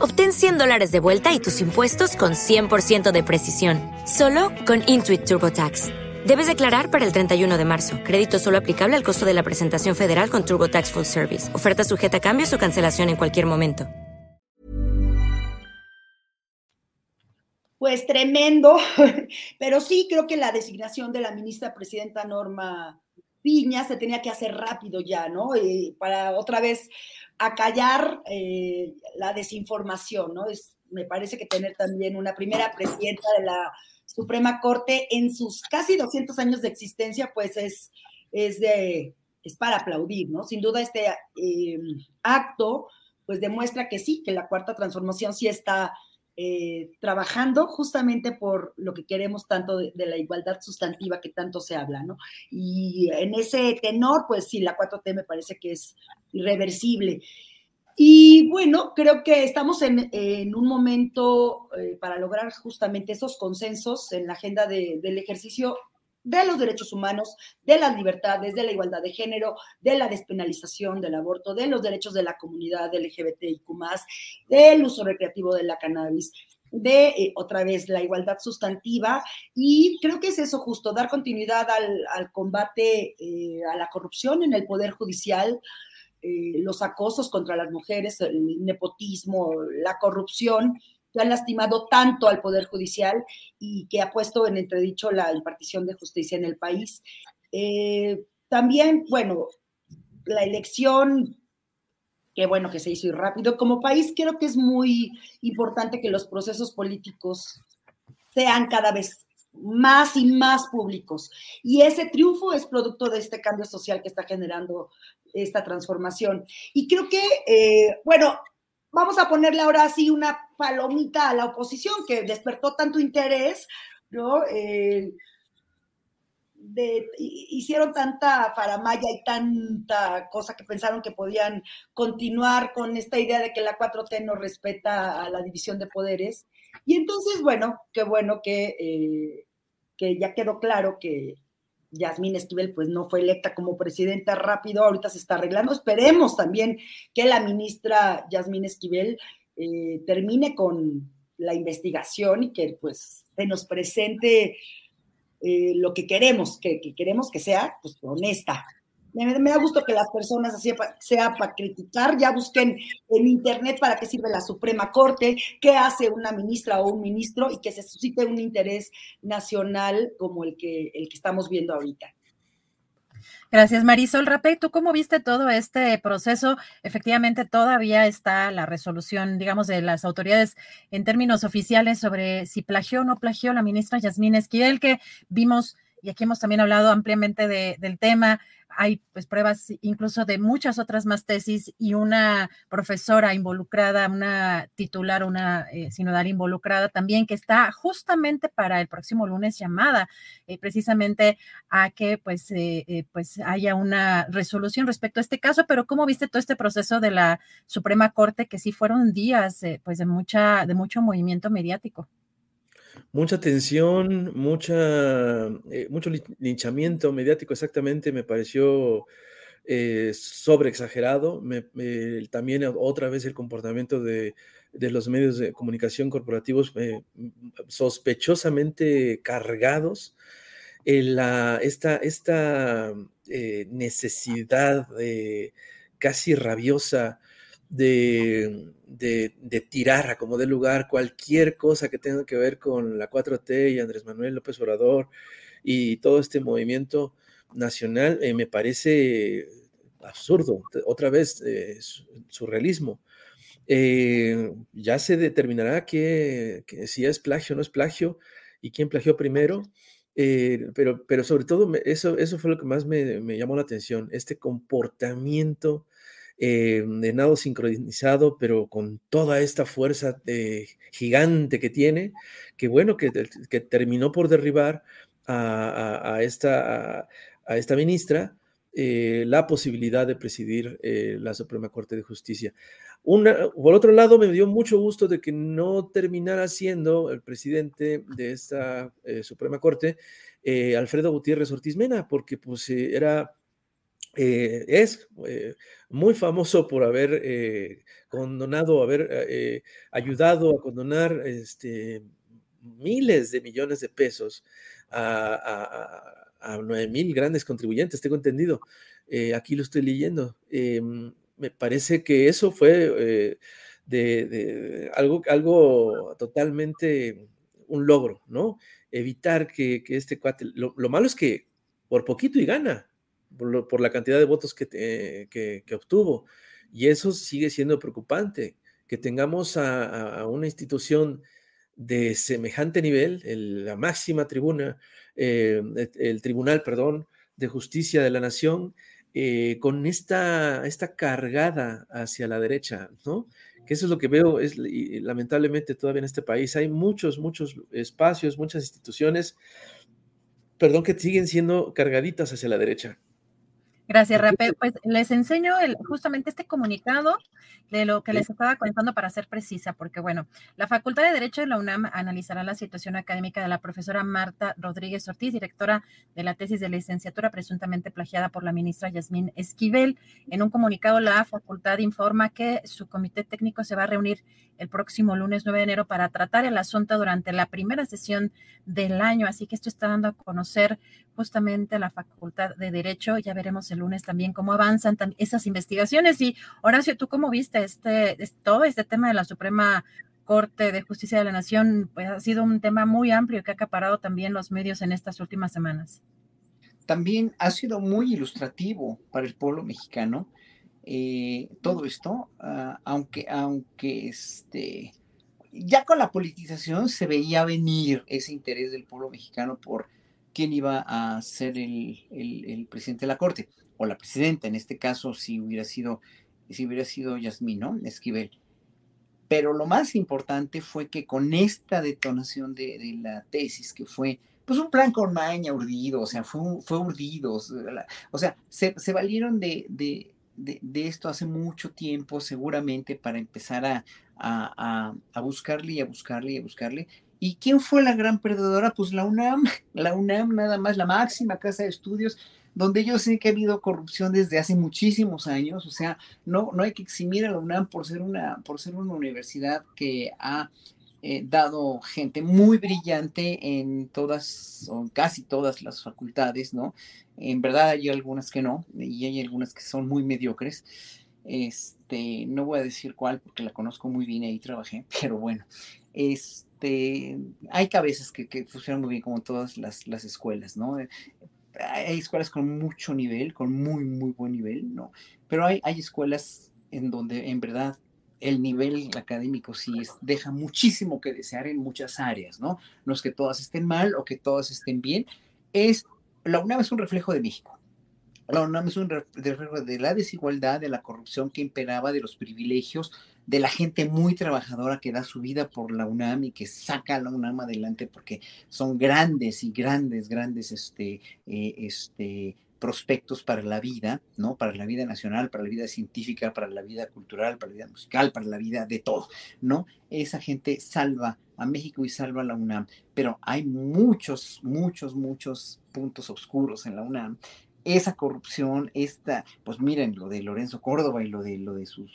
Obtén 100 dólares de vuelta y tus impuestos con 100% de precisión, solo con Intuit TurboTax. Debes declarar para el 31 de marzo. Crédito solo aplicable al costo de la presentación federal con TurboTax Full Service. Oferta sujeta a cambios o cancelación en cualquier momento. Pues tremendo, pero sí creo que la designación de la ministra presidenta Norma Piña se tenía que hacer rápido ya, ¿no? Para otra vez acallar eh, la desinformación, ¿no? Es, me parece que tener también una primera presidenta de la Suprema Corte en sus casi 200 años de existencia, pues es, es, de, es para aplaudir, ¿no? Sin duda este eh, acto, pues demuestra que sí, que la cuarta transformación sí está eh, trabajando justamente por lo que queremos tanto de, la igualdad sustantiva que tanto se habla, ¿no? Y en ese tenor, pues sí, la 4T me parece que es irreversible. Y bueno, creo que estamos en, un momento eh, para lograr justamente esos consensos en la agenda del ejercicio de los derechos humanos, de las libertades, de la igualdad de género, de la despenalización del aborto, de los derechos de la comunidad LGBTIQ, del uso recreativo de la cannabis, de eh, otra vez la igualdad sustantiva. Y creo que es eso justo, dar continuidad al, combate eh, a la corrupción en el Poder Judicial, eh, los acosos contra las mujeres, el nepotismo, la corrupción que han lastimado tanto al Poder Judicial y que ha puesto en entredicho la impartición de justicia en el país. Eh, también, bueno, la elección, qué bueno que se hizo y rápido. Como país, creo que es muy importante que los procesos políticos sean cada vez más y más públicos. Y ese triunfo es producto de este cambio social que está generando esta transformación. Y creo que, eh, bueno, vamos a ponerle ahora así una palomita a la oposición que despertó tanto interés, ¿no? Eh, hicieron tanta faramaya y tanta cosa que pensaron que podían continuar con esta idea de que la 4T no respeta a la división de poderes. Y entonces, bueno, qué bueno que, eh, que ya quedó claro que, Yasmín Esquivel pues no fue electa como presidenta rápido, ahorita se está arreglando. Esperemos también que la ministra Yasmín Esquivel eh, termine con la investigación y que pues se nos presente eh, lo que queremos, que, queremos que sea pues honesta, me, da gusto que las personas así sea para criticar, ya busquen en internet para qué sirve la Suprema Corte, qué hace una ministra o un ministro y que se suscite un interés nacional como el que, el que estamos viendo ahorita. Gracias, Marisol Rapé. ¿Tú cómo viste todo este proceso? Efectivamente, todavía está la resolución, digamos, de las autoridades en términos oficiales sobre si plagió o no plagió la ministra Yasmín Esquivel, que vimos, y aquí hemos también hablado ampliamente del tema, hay pues pruebas incluso de muchas otras más tesis y una profesora involucrada, una titular, una eh, sinodal involucrada también que está justamente para el próximo lunes llamada eh, precisamente a que pues, eh, pues haya una resolución respecto a este caso, pero ¿cómo viste todo este proceso de la Suprema Corte que sí fueron días pues de mucha, de mucho movimiento mediático? Mucha tensión, mucha, eh, mucho linchamiento mediático, exactamente, me pareció eh, sobreexagerado. también otra vez el comportamiento de, los medios de comunicación corporativos eh, sospechosamente cargados. La, esta esta necesidad casi rabiosa de, de, tirar a como de lugar cualquier cosa que tenga que ver con la 4T y Andrés Manuel López Obrador y todo este movimiento nacional, eh, me parece absurdo. Otra vez, eh, surrealismo. Eh, ya se determinará que, si es plagio o no es plagio y quién plagió primero. pero, pero sobre todo, eso, eso fue lo que más me, me llamó la atención, este comportamiento eh, de nado sincronizado, pero con toda esta fuerza eh, gigante que tiene, que bueno, que, que terminó por derribar a, esta, a, esta ministra eh, la posibilidad de presidir la Suprema Corte de Justicia. Por otro lado, me dio mucho gusto de que no terminara siendo el presidente de esta Suprema Corte Alfredo Gutiérrez Ortiz Mena, porque pues era eh, es eh, muy famoso por haber eh, condonado, haber ayudado a condonar este, miles de millones de pesos a, nueve mil grandes contribuyentes, tengo entendido. aquí lo estoy leyendo. Me parece que eso fue de, algo, algo totalmente un logro, ¿no? Evitar que, este cuate, lo malo es que por poquito y gana, por, la cantidad de votos que, que, obtuvo. Y eso sigue siendo preocupante, que tengamos a, una institución de semejante nivel, la máxima tribuna, eh, el, tribunal, perdón, de justicia de la nación, eh, con esta, esta cargada hacia la derecha, ¿no? Que eso es lo que veo, es lamentablemente todavía en este país hay muchos, muchos espacios, muchas instituciones, perdón, que siguen siendo cargaditas hacia la derecha. Gracias, Rape. Pues les enseño el, justamente este comunicado de lo que les estaba contando para ser precisa, porque bueno, la Facultad de Derecho de la UNAM analizará la situación académica de la profesora Marta Rodríguez Ortiz, directora de la tesis de licenciatura presuntamente plagiada por la ministra Yasmín Esquivel. En un comunicado, la facultad informa que su comité técnico se va a reunir el próximo lunes 9 de enero para tratar el asunto durante la primera sesión del año. Así que esto está dando a conocer justamente la Facultad de Derecho. Ya veremos el lunes también cómo avanzan esas investigaciones. Y Horacio, ¿tú cómo viste este, todo este tema de la Suprema Corte de Justicia de la Nación? Pues ha sido un tema muy amplio que ha acaparado también los medios en estas últimas semanas. También ha sido muy ilustrativo para el pueblo mexicano eh, todo esto, ah, aunque, aunque este, ya con la politización se veía venir ese interés del pueblo mexicano por quién iba a ser el, el, presidente de la Corte, o la presidenta, en este caso, si hubiera sido, si hubiera sido Yasmín, ¿no? Esquivel. Pero lo más importante fue que con esta detonación de, de la tesis, que fue pues un plan con maña urdido, o sea, fue, fue urdido, o sea, se, se valieron de, de, de, esto hace mucho tiempo, seguramente, para empezar a, a, buscarle y a buscarle y a buscarle. ¿Y quién fue la gran perdedora? Pues la UNAM, la UNAM nada más, la máxima casa de estudios, donde yo sé que ha habido corrupción desde hace muchísimos años, o sea, no, no hay que eximir a la UNAM por ser una, por ser una universidad que ha eh, dado gente muy brillante en todas o casi todas las facultades, ¿no? En verdad hay algunas que no, y hay algunas que son muy mediocres. Este, no voy a decir cuál porque la conozco muy bien y ahí trabajé, pero bueno, este, hay cabezas que, que funcionan muy bien como todas las, las escuelas, ¿no? Hay escuelas con mucho nivel, con muy, muy buen nivel, ¿no? Pero hay, hay escuelas en donde en verdad el nivel académico sí deja muchísimo que desear en muchas áreas, ¿no? No es que todas estén mal o que todas estén bien, es, la UNAM es un reflejo de México. La UNAM es un reflejo de la desigualdad, de la corrupción que imperaba, de los privilegios, de la gente muy trabajadora que da su vida por la UNAM y que saca a la UNAM adelante porque son grandes y grandes, grandes, este, eh, este, prospectos para la vida, ¿no? Para la vida nacional, para la vida científica, para la vida cultural, para la vida musical, para la vida de todo, ¿no? Esa gente salva a México y salva a la UNAM, pero hay muchos, muchos, muchos puntos oscuros en la UNAM esa corrupción, esta, pues miren, lo de Lorenzo Córdoba y lo de lo de su,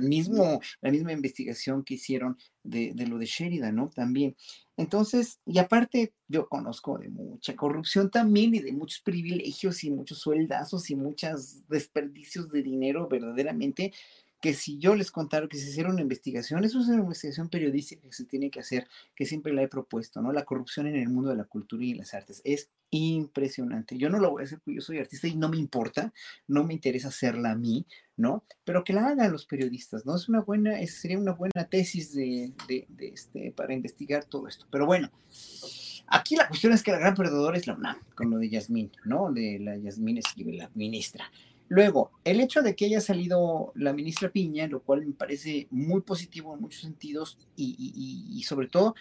mismo, la misma investigación que hicieron de, de, lo de Sheridan, ¿no? También. Entonces, y aparte, yo conozco de mucha corrupción también y de muchos privilegios y muchos sueldazos y muchos desperdicios de dinero verdaderamente que si yo les contara que se hiciera una investigación, eso es una investigación periodística que se tiene que hacer, que siempre la he propuesto, ¿no? La corrupción en el mundo de la cultura y las artes es impresionante. Yo no lo voy a hacer porque yo soy artista y no me importa, no me interesa hacerla a mí, ¿no? Pero que la hagan los periodistas, ¿no? Es una buena, sería una buena tesis de, de, este, para investigar todo esto. Pero bueno, aquí la cuestión es que la gran perdedora es la UNAM, con lo de Yasmín, ¿no? De la Yasmín Esquivel, la ministra. Luego, el hecho de que haya salido la ministra Piña, lo cual me parece muy positivo en muchos sentidos y, sobre todo,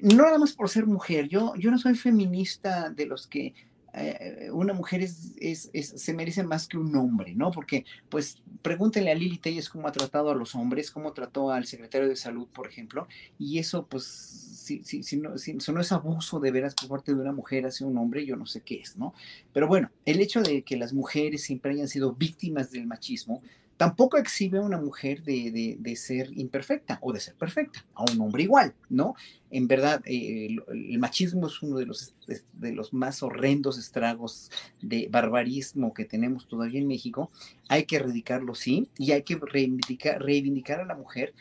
no nada más por ser mujer, yo, yo no soy feminista de los que eh, una mujer es, se merece más que un hombre, ¿no? Porque, pues, pregúntenle a Lili Telles cómo ha tratado a los hombres, cómo trató al secretario de salud, por ejemplo, y eso, pues, si, si, si, no, si, no es abuso de veras por parte de una mujer hacia un hombre, yo no sé qué es, ¿no? Pero bueno, el hecho de que las mujeres siempre hayan sido víctimas del machismo, tampoco exhibe a una mujer de, ser imperfecta o de ser perfecta, a un hombre igual, ¿no? En verdad, eh, el, machismo es uno de los, de los más horrendos estragos de barbarismo que tenemos todavía en México. Hay que erradicarlo, sí, y hay que reivindicar, reivindicar a la mujer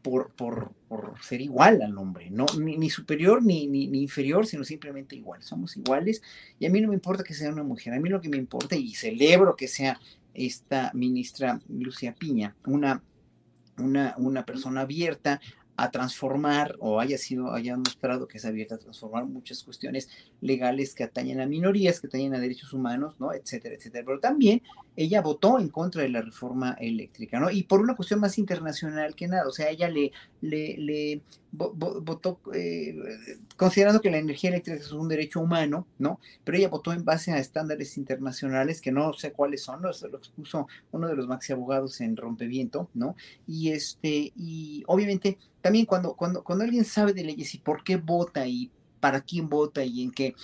por, por, ser igual al hombre, no, ni, superior ni, ni, ni, inferior, sino simplemente igual. Somos iguales y a mí no me importa que sea una mujer, a mí lo que me importa y celebro que sea esta ministra Lucia Piña, una, una, una persona abierta a transformar o haya sido, haya mostrado que es abierta a transformar muchas cuestiones legales que atañen a minorías, que atañen a derechos humanos, ¿no? Etcétera, etcétera. Pero también ella votó en contra de la reforma eléctrica, ¿no? Y por una cuestión más internacional que nada, o sea, ella le, le, le votó eh, considerando que la energía eléctrica es un derecho humano, ¿no? Pero ella votó en base a estándares internacionales que no sé cuáles son, ¿no? lo expuso uno de los maxi abogados en Rompeviento, ¿no? Y este, y obviamente también cuando, cuando, cuando alguien sabe de leyes y por qué vota y para quién vota y en qué,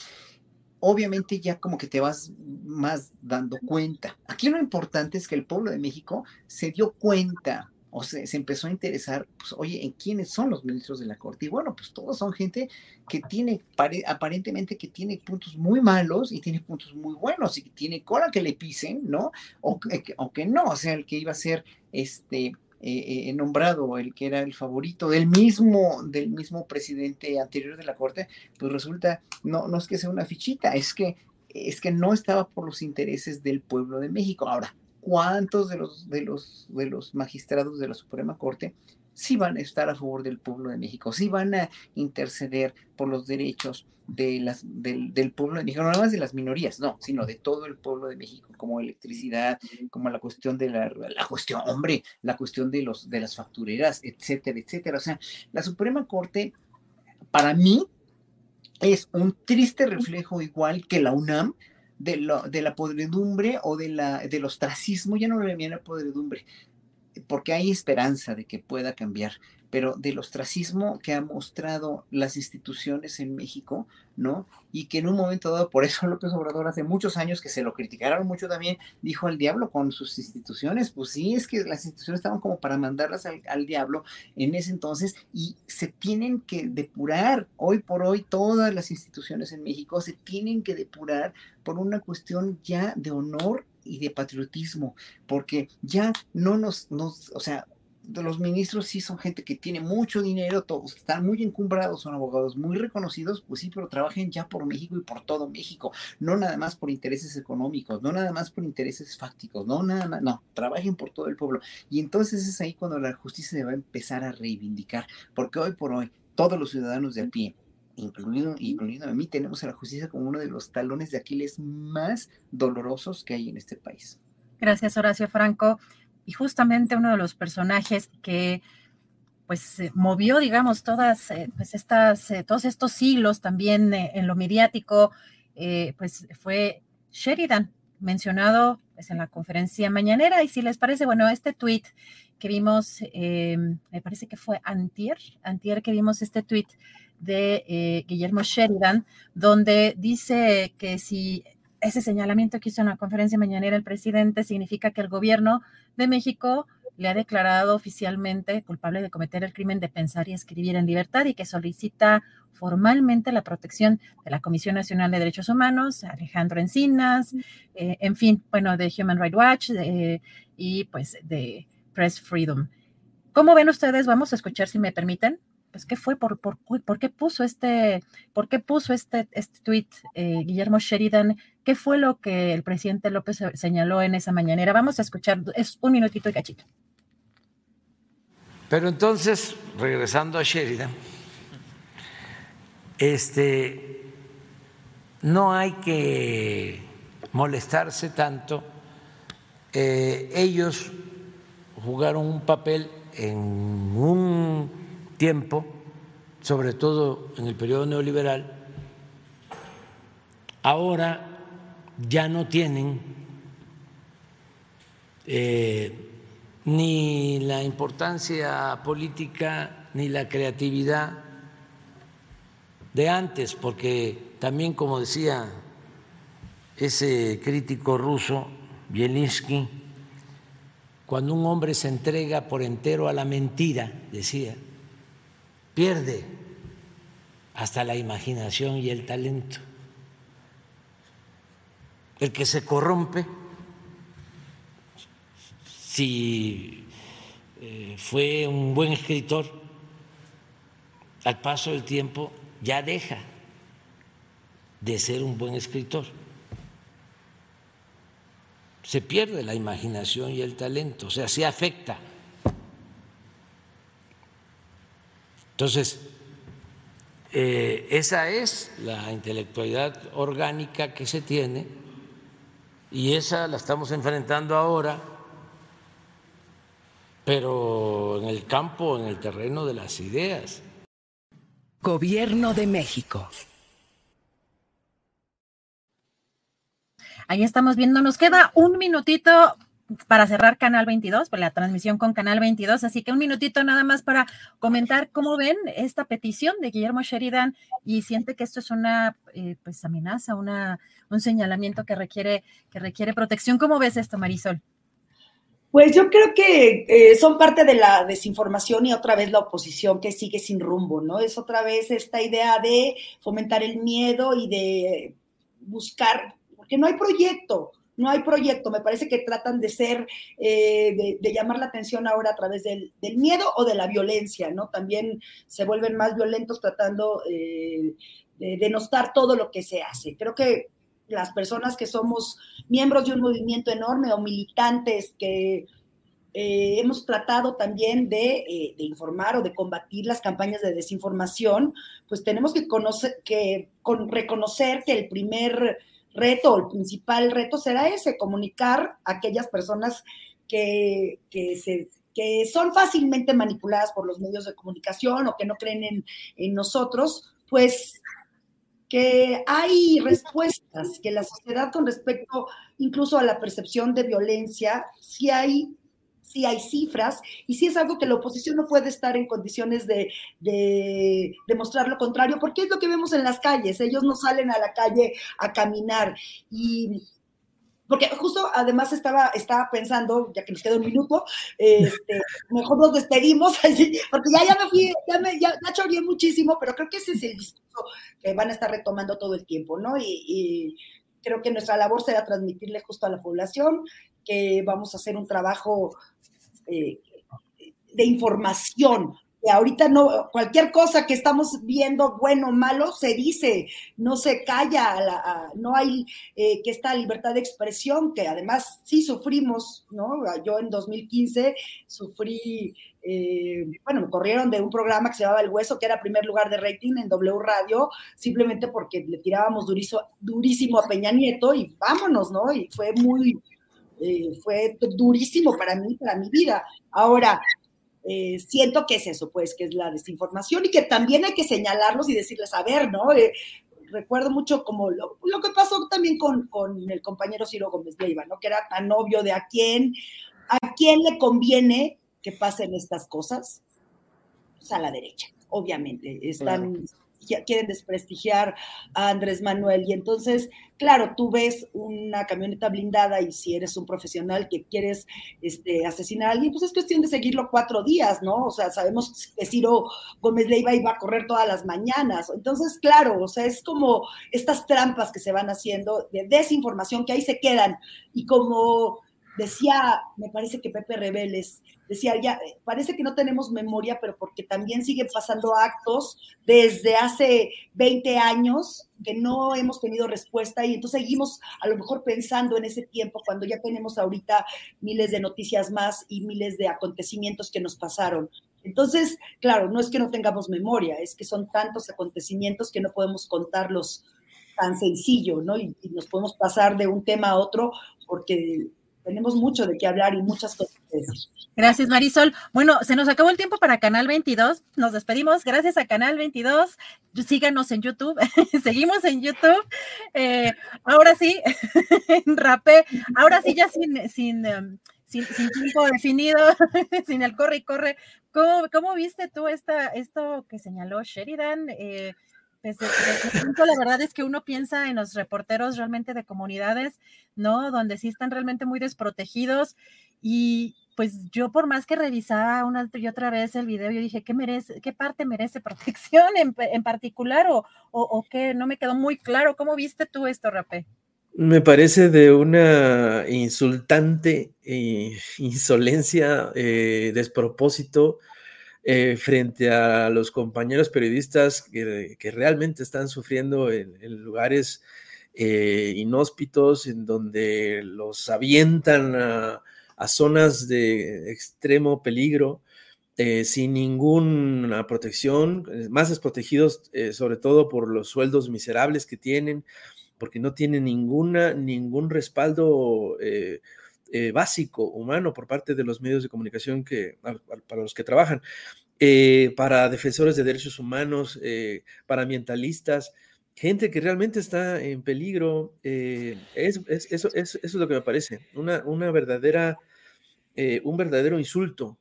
obviamente ya como que te vas más dando cuenta. Aquí lo importante es que el pueblo de México se dio cuenta o se, se empezó a interesar, pues, oye, ¿en quiénes son los ministros de la Corte? Y bueno, pues todos son gente que tiene, aparentemente que tiene puntos muy malos y tiene puntos muy buenos y que tiene cola que le pisen, ¿no? O, o que no, o sea, el que iba a ser este eh, eh, nombrado, el que era el favorito del mismo, del mismo presidente anterior de la Corte, pues resulta, no, no es que sea una fichita, es que, es que no estaba por los intereses del pueblo de México. Ahora, ¿cuántos de los, de los, de los magistrados de la Suprema Corte sí van a estar a favor del pueblo de México, sí van a interceder por los derechos de las, del, del, pueblo de México, no nada más de las minorías, no, sino de todo el pueblo de México, como electricidad, como la cuestión de la, la cuestión, hombre, la cuestión de, los, de las factureras, etcétera, etcétera. O sea, la Suprema Corte, para mí, es un triste reflejo igual que la UNAM, de, lo, la podredumbre o de la, del ostracismo, ya no le llaman podredumbre, porque hay esperanza de que pueda cambiar, pero del ostracismo que ha mostrado las instituciones en México, ¿no? Y que en un momento dado, por eso López Obrador hace muchos años que se lo criticaron mucho también, dijo al diablo con sus instituciones, pues sí, es que las instituciones estaban como para mandarlas al, al diablo en ese entonces y se tienen que depurar, hoy por hoy todas las instituciones en México se tienen que depurar por una cuestión ya de honor y de patriotismo, porque ya no nos, nos, o sea, los ministros sí son gente que tiene mucho dinero, todos están muy encumbrados, son abogados muy reconocidos, pues sí, pero trabajen ya por México y por todo México, no nada más por intereses económicos, no nada más por intereses fácticos, no nada más, no, trabajen por todo el pueblo. Y entonces es ahí cuando la justicia se va a empezar a reivindicar, porque hoy por hoy todos los ciudadanos de a pie, incluido, incluido a mí, tenemos a la justicia como uno de los talones de Aquiles más dolorosos que hay en este país. Gracias, Horacio Franco. Y justamente uno de los personajes que pues movió, digamos, todas eh, pues estas, eh, todos estos siglos también eh, en lo mediático, pues fue Sheridan, mencionado pues, en la conferencia mañanera. Y si les parece, bueno, este tweet que vimos, me parece que fue antier, antier que vimos este tweet de eh, Guillermo Sheridan, donde dice que si ese señalamiento que hizo en la conferencia mañanera el presidente significa que el gobierno de México le ha declarado oficialmente culpable de cometer el crimen de pensar y escribir en libertad y que solicita formalmente la protección de la Comisión Nacional de Derechos Humanos, Alejandro Encinas, eh, en fin, bueno, de Human Rights Watch y pues de Press Freedom. ¿Cómo ven ustedes? Vamos a escuchar si me permiten pues, ¿qué fue? ¿Por, por, por qué puso este, por qué puso este, este tweet eh, Guillermo Sheridan? ¿Qué fue lo que el presidente López señaló en esa mañanera? Vamos a escuchar, es un minutito y cachito. Pero entonces, regresando a Sheridan, este, no hay que molestarse tanto. Eh, ellos jugaron un papel en un tiempo, sobre todo en el periodo neoliberal, ahora ya no tienen eh, ni la importancia política ni la creatividad de antes, porque también, como decía ese crítico ruso, Bielinsky, cuando un hombre se entrega por entero a la mentira, decía, pierde hasta la imaginación y el talento. El que se corrompe, si eh, fue un buen escritor, al paso del tiempo ya deja de ser un buen escritor. Se pierde la imaginación y el talento, o sea, se afecta Entonces, eh, esa es la intelectualidad orgánica que se tiene y esa la estamos enfrentando ahora, pero en el campo, en el terreno de las ideas. Gobierno de México. Ahí estamos viendo, nos queda un minutito para cerrar Canal 22, por la transmisión con Canal 22. Así que un minutito nada más para comentar cómo ven esta petición de Guillermo Sheridan y siente que esto es una eh, pues amenaza, una, un señalamiento que requiere, que requiere protección. ¿Cómo ves esto, Marisol? Pues yo creo que eh, son parte de la desinformación y otra vez la oposición que sigue sin rumbo, ¿no? Es otra vez esta idea de fomentar el miedo y de buscar, porque no hay proyecto no hay proyecto. Me parece que tratan de ser, eh, de, llamar la atención ahora a través del, miedo o de la violencia, ¿no? También se vuelven más violentos tratando eh, de denostar todo lo que se hace. Creo que las personas que somos miembros de un movimiento enorme o militantes que eh, hemos tratado también de, de, informar o de combatir las campañas de desinformación, pues tenemos que, conocer, que con, reconocer que el primer reto, el principal reto será ese, comunicar a aquellas personas que, se, que son fácilmente manipuladas por los medios de comunicación o que no creen en, en nosotros, pues que hay respuestas, que la sociedad con respecto incluso a la percepción de violencia, sí hay sí hay cifras y sí es algo que la oposición no puede estar en condiciones de, demostrar lo contrario, porque es lo que vemos en las calles, ellos no salen a la calle a caminar y porque justo además estaba, estaba pensando, ya que nos queda un minuto, este, mejor nos despedimos, porque ya, ya me fui, ya me ya, muchísimo, pero creo que ese es el discurso que van a estar retomando todo el tiempo, ¿no? y creo que nuestra labor será transmitirle justo a la población que vamos a hacer un trabajo eh, de información. Ahorita no, cualquier cosa que estamos viendo, bueno o malo, se dice, no se calla, no hay eh, que esta libertad de expresión, que además sí sufrimos, ¿no? Yo en 2015 sufrí, eh, bueno, me corrieron de un programa que se llamaba El Hueso, que era primer lugar de rating en W Radio, simplemente porque le tirábamos durísimo a Peña Nieto y vámonos, ¿no? Y fue muy, eh, fue durísimo para mí, para mi vida. Ahora, eh, siento que es eso, pues, que es la desinformación y que también hay que señalarlos y decirles, a ver, ¿no? Eh, recuerdo mucho como lo, que pasó también con, con, el compañero Ciro Gómez Leiva, ¿no? Que era tan obvio de a quién, a quién le conviene que pasen estas cosas. Pues a la derecha, obviamente. Están quieren desprestigiar a Andrés Manuel. Y entonces, claro, tú ves una camioneta blindada y si eres un profesional que quieres este, asesinar a alguien, pues es cuestión de seguirlo cuatro días, ¿no? O sea, sabemos que Ciro Gómez Leiva iba a correr todas las mañanas. Entonces, claro, o sea, es como estas trampas que se van haciendo de desinformación que ahí se quedan. Y como decía, me parece que Pepe Rebeles, decía, ya, parece que no tenemos memoria, pero porque también siguen pasando actos desde hace 20 años que no hemos tenido respuesta y entonces seguimos a lo mejor pensando en ese tiempo cuando ya tenemos ahorita miles de noticias más y miles de acontecimientos que nos pasaron. Entonces, claro, no es que no tengamos memoria, es que son tantos acontecimientos que no podemos contarlos tan sencillo, ¿no? Y, y nos podemos pasar de un tema a otro porque tenemos mucho de qué hablar y muchas cosas que decir. Gracias, Marisol. Bueno, se nos acabó el tiempo para Canal 22. Nos despedimos. Gracias a Canal 22. Síganos en YouTube. Seguimos en YouTube. Eh, ahora sí, rapé. Ahora sí, ya sin, sin, em, sin, tiempo definido, sin el corre y corre. ¿Cómo, cómo viste tú esta, esto que señaló Sheridan? Eh, pues, la verdad es que uno piensa en los reporteros realmente de comunidades, ¿no? Donde sí están realmente muy desprotegidos y pues yo por más que revisaba una y otra vez el video, yo dije, ¿qué merece, qué parte merece protección en, particular o, o, qué? No me quedó muy claro. ¿Cómo viste tú esto, Rapé? Me parece de una insultante eh, insolencia, eh, despropósito, eh, frente a los compañeros periodistas que, realmente están sufriendo en, lugares eh, inhóspitos, en donde los avientan a, zonas de extremo peligro. eh, sin ninguna protección, más desprotegidos eh, sobre todo por los sueldos miserables que tienen, porque no tienen ninguna, ningún respaldo básico humano por parte de los medios de comunicación que, para los que trabajan, para defensores de derechos humanos, para ambientalistas, gente que realmente está en peligro. eso, eso, es lo que me parece, una, una verdadera, un verdadero insulto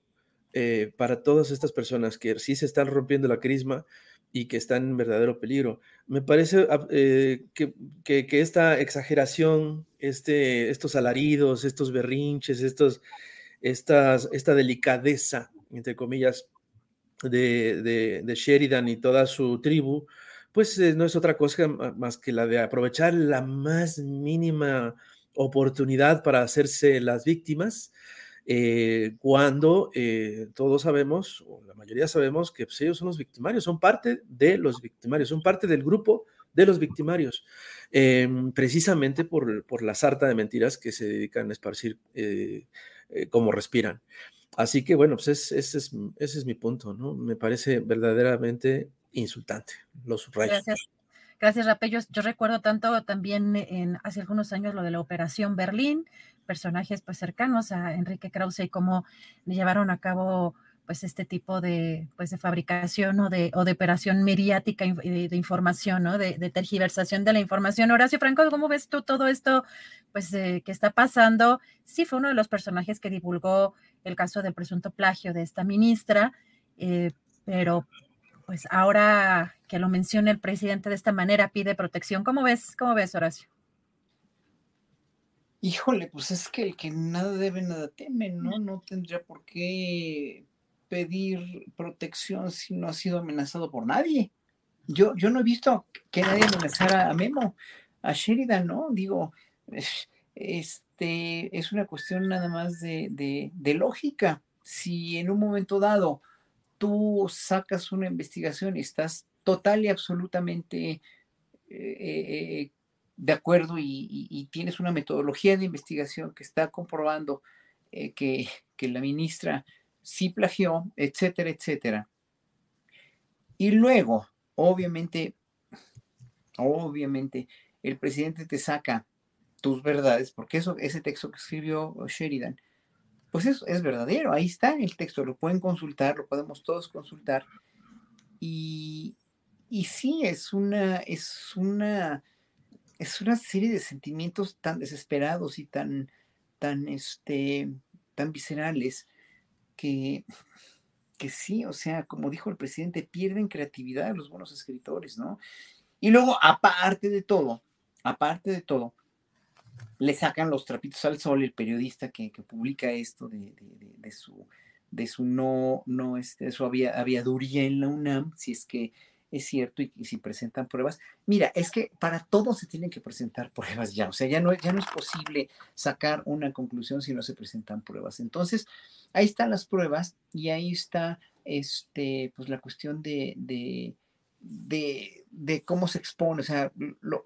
eh, para todas estas personas que sí se están rompiendo la crisma y que están en verdadero peligro. Me parece eh, que, esta exageración, este, estos alaridos, estos berrinches, estos, estas, esta delicadeza, entre comillas, de, Sheridan y toda su tribu, pues eh, no es otra cosa más que la de aprovechar la más mínima oportunidad para hacerse las víctimas eh, cuando eh, todos sabemos, o la mayoría sabemos, que pues, ellos son los victimarios, son parte de los victimarios, son parte del grupo de los victimarios, em, precisamente por, por, la sarta de mentiras que se dedican a esparcir eh, como respiran. Así que bueno, pues ese, es, ese es mi punto, ¿no? Me parece verdaderamente insultante, los subrayo. Gracias. Gracias, Rape. Yo, recuerdo tanto también en hace algunos años lo de la Operación Berlín, personajes pues cercanos a Enrique Krause y cómo llevaron a cabo pues este tipo de pues de fabricación o de, o de operación mediática de, información, ¿no? De, tergiversación de la información. Horacio Franco, ¿cómo ves tú todo esto pues que está pasando? Sí, fue uno de los personajes que divulgó el caso del presunto plagio de esta ministra, eh, pero pues ahora que lo menciona el presidente de esta manera, pide protección. ¿Cómo ves, cómo ves, Horacio? Híjole, pues es que el que nada debe, nada teme, ¿no? No tendría por qué pedir protección si no ha sido amenazado por nadie. Yo, yo no he visto que nadie amenazara a Memo, a Sheridan, ¿no? Digo, este, es una cuestión nada más de, de lógica. Si en un momento dado tú sacas una investigación y estás total y absolutamente eh, eh, de acuerdo y, tienes una metodología de investigación que está comprobando eh, que, que, la ministra sí plagió, etcétera, etcétera. Y luego, obviamente, obviamente, el presidente te saca tus verdades, porque eso, ese texto que escribió Sheridan, pues eso es verdadero, ahí está el texto, lo pueden consultar, lo podemos todos consultar. Y, y sí, es una, es una, es una serie de sentimientos tan desesperados y tan, tan, este, tan viscerales que, que sí, o sea, como dijo el presidente, pierden creatividad los buenos escritores, ¿no? Y luego, aparte de todo, aparte de todo, le sacan los trapitos al sol el periodista que, publica esto de, su, de su no, no, este, de su aviaduría en la UNAM, si es que es cierto y, si presentan pruebas. Mira, es que para todo se tienen que presentar pruebas ya, o sea, ya no, ya no es posible sacar una conclusión si no se presentan pruebas. Entonces, ahí están las pruebas y ahí está este, pues la cuestión de, de, de, cómo se expone, o sea, lo,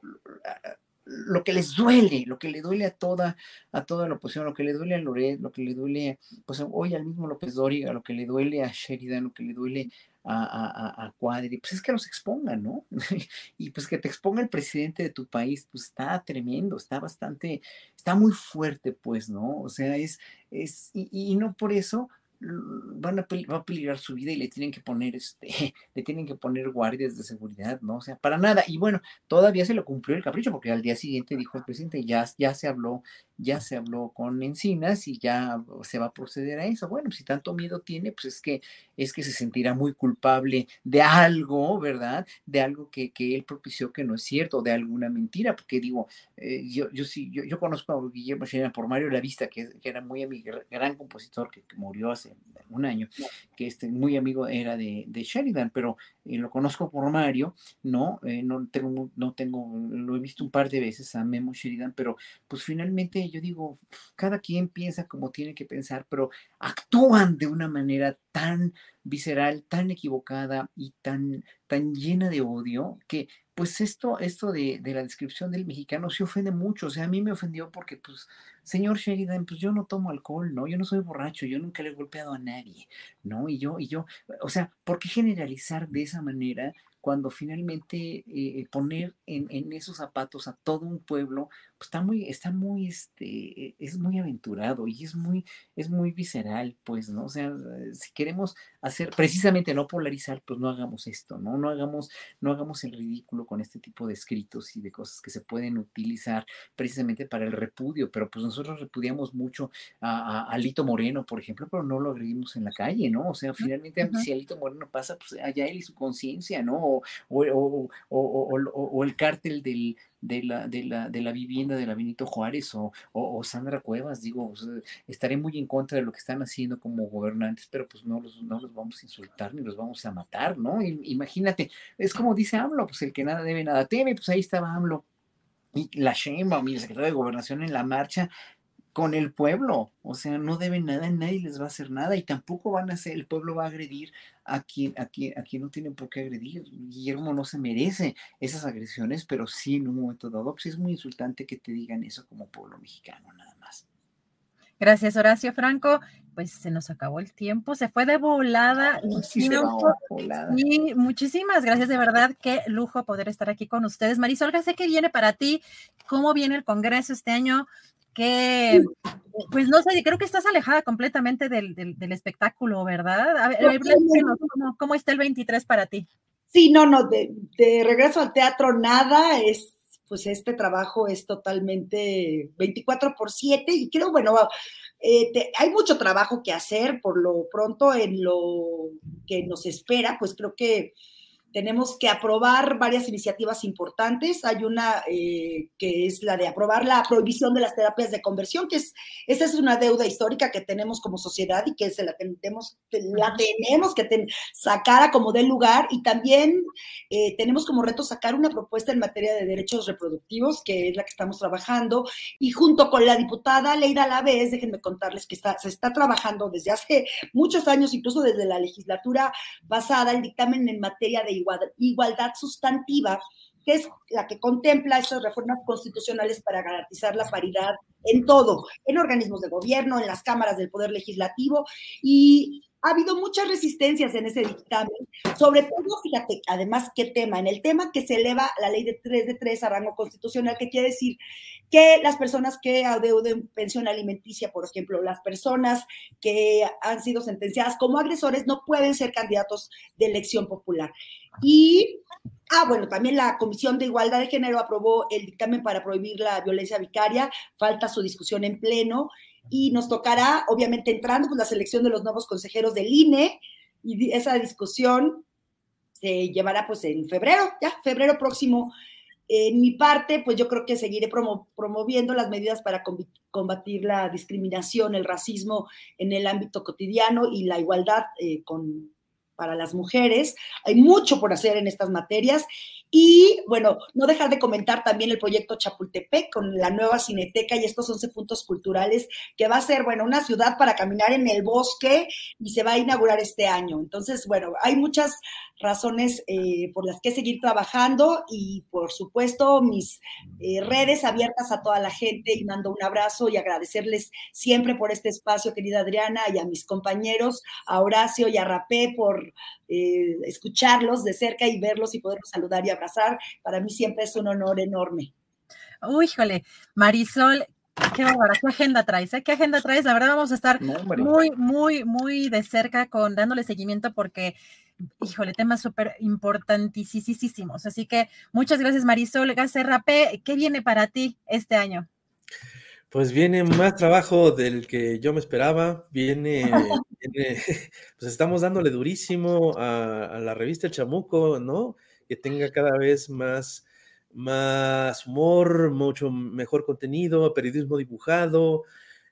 lo que les duele, lo que le duele a toda, a toda la oposición, lo que le duele a Loret, lo que le duele, pues hoy al mismo López Dóriga, lo que le duele a Sheridan, lo que le duele a, a, a, Cuadri, pues es que los expongan, ¿no? y pues que te exponga el presidente de tu país, pues está tremendo, está bastante, está muy fuerte, pues, ¿no? O sea, es, es, y, y no por eso van a, va a peligrar su vida y le tienen que poner este, le tienen que poner guardias de seguridad, ¿no? O sea, para nada. Y bueno, todavía se lo cumplió el capricho, porque al día siguiente dijo el presidente, ya, ya se habló, ya se habló con Encinas y ya se va a proceder a eso. Bueno, si tanto miedo tiene, pues es que es que se sentirá muy culpable de algo, ¿verdad? De algo que, que él propició que no es cierto, de alguna mentira, porque digo, eh, yo, yo sí, yo, yo, conozco a Guillermo Sheridan por Mario La Vista, que, que era muy amigo, gran compositor que, murió hace un año, que este muy amigo era de, de Sheridan, pero eh, lo conozco por Mario, no, eh, no tengo, no tengo, lo he visto un par de veces a Memo Sheridan, pero pues finalmente yo digo, cada quien piensa como tiene que pensar, pero actúan de una manera tan visceral, tan equivocada y tan, tan llena de odio que pues esto, esto de, de, la descripción del mexicano se ofende mucho. O sea, a mí me ofendió porque, pues, señor Sheridan, pues yo no tomo alcohol, ¿no? Yo no soy borracho, yo nunca le he golpeado a nadie, ¿no? Y yo, y yo, o sea, ¿por qué generalizar de esa manera cuando finalmente eh, poner en, en, esos zapatos a todo un pueblo, pues está muy, está muy, este, es muy aventurado y es muy, es muy visceral, pues, ¿no? O sea, si queremos hacer, precisamente no polarizar, pues no hagamos esto, ¿no? No hagamos, no hagamos el ridículo con este tipo de escritos y de cosas que se pueden utilizar precisamente para el repudio, pero pues nosotros repudiamos mucho a, a, a Lito Moreno, por ejemplo, pero no lo agredimos en la calle, ¿no? O sea, finalmente, uh -huh. si Alito Moreno pasa, pues allá él y su conciencia, ¿no? o, o, o, el cártel del, de, la, de, la, de la vivienda de la Benito Juárez o, Sandra Cuevas, digo, estaré muy en contra de lo que están haciendo como gobernantes, pero pues no los, no los vamos a insultar ni los vamos a matar, ¿no? Imagínate, es como dice AMLO, pues el que nada debe, nada teme, pues ahí estaba AMLO. Y la Sheinbaum, mi secretario de Gobernación en la marcha, con el pueblo, o sea, no deben nada, nadie les va a hacer nada y tampoco van a hacer, el pueblo va a agredir a quien, a quien, a quien no tiene por qué agredir. Guillermo no se merece esas agresiones, pero sí en un momento dado, pues es muy insultante que te digan eso como pueblo mexicano, nada más. Gracias, Horacio Franco. Pues se nos acabó el tiempo, se fue de volada. Sí. Y muchísimas gracias, de verdad, qué lujo poder estar aquí con ustedes. Marisol, sé que viene para ti, cómo viene el Congreso este año, que, pues no sé, creo que estás alejada completamente del, del, del espectáculo, ¿verdad? A ver, ¿cómo, ¿cómo, está el 23 para ti? Sí, no, no, de, de, regreso al teatro nada, es, pues este trabajo es totalmente 24 por 7 y creo, bueno, eh, hay mucho trabajo que hacer por lo pronto en lo que nos espera, pues creo que tenemos que aprobar varias iniciativas importantes. Hay una eh, que es la de aprobar la prohibición de las terapias de conversión, que es, esa es una deuda histórica que tenemos como sociedad y que se la tenemos, la tenemos que ten, sacar a como dé lugar. Y también eh, tenemos como reto sacar una propuesta en materia de derechos reproductivos, que es la que estamos trabajando. Y junto con la diputada Leida Lavés, déjenme contarles que está, se está trabajando desde hace muchos años, incluso desde la legislatura pasada, el dictamen en materia de igualdad sustantiva, que es la que contempla estas reformas constitucionales para garantizar la paridad en todo, en organismos de gobierno, en las cámaras del Poder Legislativo y ha habido muchas resistencias en ese dictamen, sobre todo, fíjate, además, ¿qué tema? En el tema que se eleva la ley de 3 de 3 a rango constitucional, que quiere decir que las personas que adeuden pensión alimenticia, por ejemplo, las personas que han sido sentenciadas como agresores no pueden ser candidatos de elección popular. Y, ah, bueno, también la Comisión de Igualdad de Género aprobó el dictamen para prohibir la violencia vicaria, falta su discusión en pleno y nos tocará, obviamente, entrando con la selección de los nuevos consejeros del INE y esa discusión se llevará pues en febrero, ya, febrero próximo. En mi parte, pues yo creo que seguiré promo promoviendo las medidas para combatir la discriminación, el racismo en el ámbito cotidiano y la igualdad eh, con, para las mujeres. Hay mucho por hacer en estas materias. Y bueno, no dejar de comentar también el proyecto Chapultepec con la nueva cineteca y estos 11 puntos culturales que va a ser, bueno, una ciudad para caminar en el bosque y se va a inaugurar este año. Entonces, bueno, hay muchas razones eh, por las que seguir trabajando y por supuesto mis eh, redes abiertas a toda la gente y mando un abrazo y agradecerles siempre por este espacio, querida Adriana, y a mis compañeros, a Horacio y a Rapé por eh, escucharlos de cerca y verlos y poderlos saludar y abrazar. Para mí siempre es un honor enorme. Uy, híjole, Marisol, qué bárbara, qué agenda traes, ¿eh? ¿Qué agenda traes? La verdad vamos a estar no, muy, muy, muy de cerca con dándole seguimiento porque, híjole, temas súper importantísimos. Así que muchas gracias, Marisol. Gacerrape, ¿qué viene para ti este año? Pues viene más trabajo del que yo me esperaba. Viene, viene pues estamos dándole durísimo a, a, la revista El Chamuco, ¿no? Que tenga cada vez más, más humor, mucho mejor contenido, periodismo dibujado.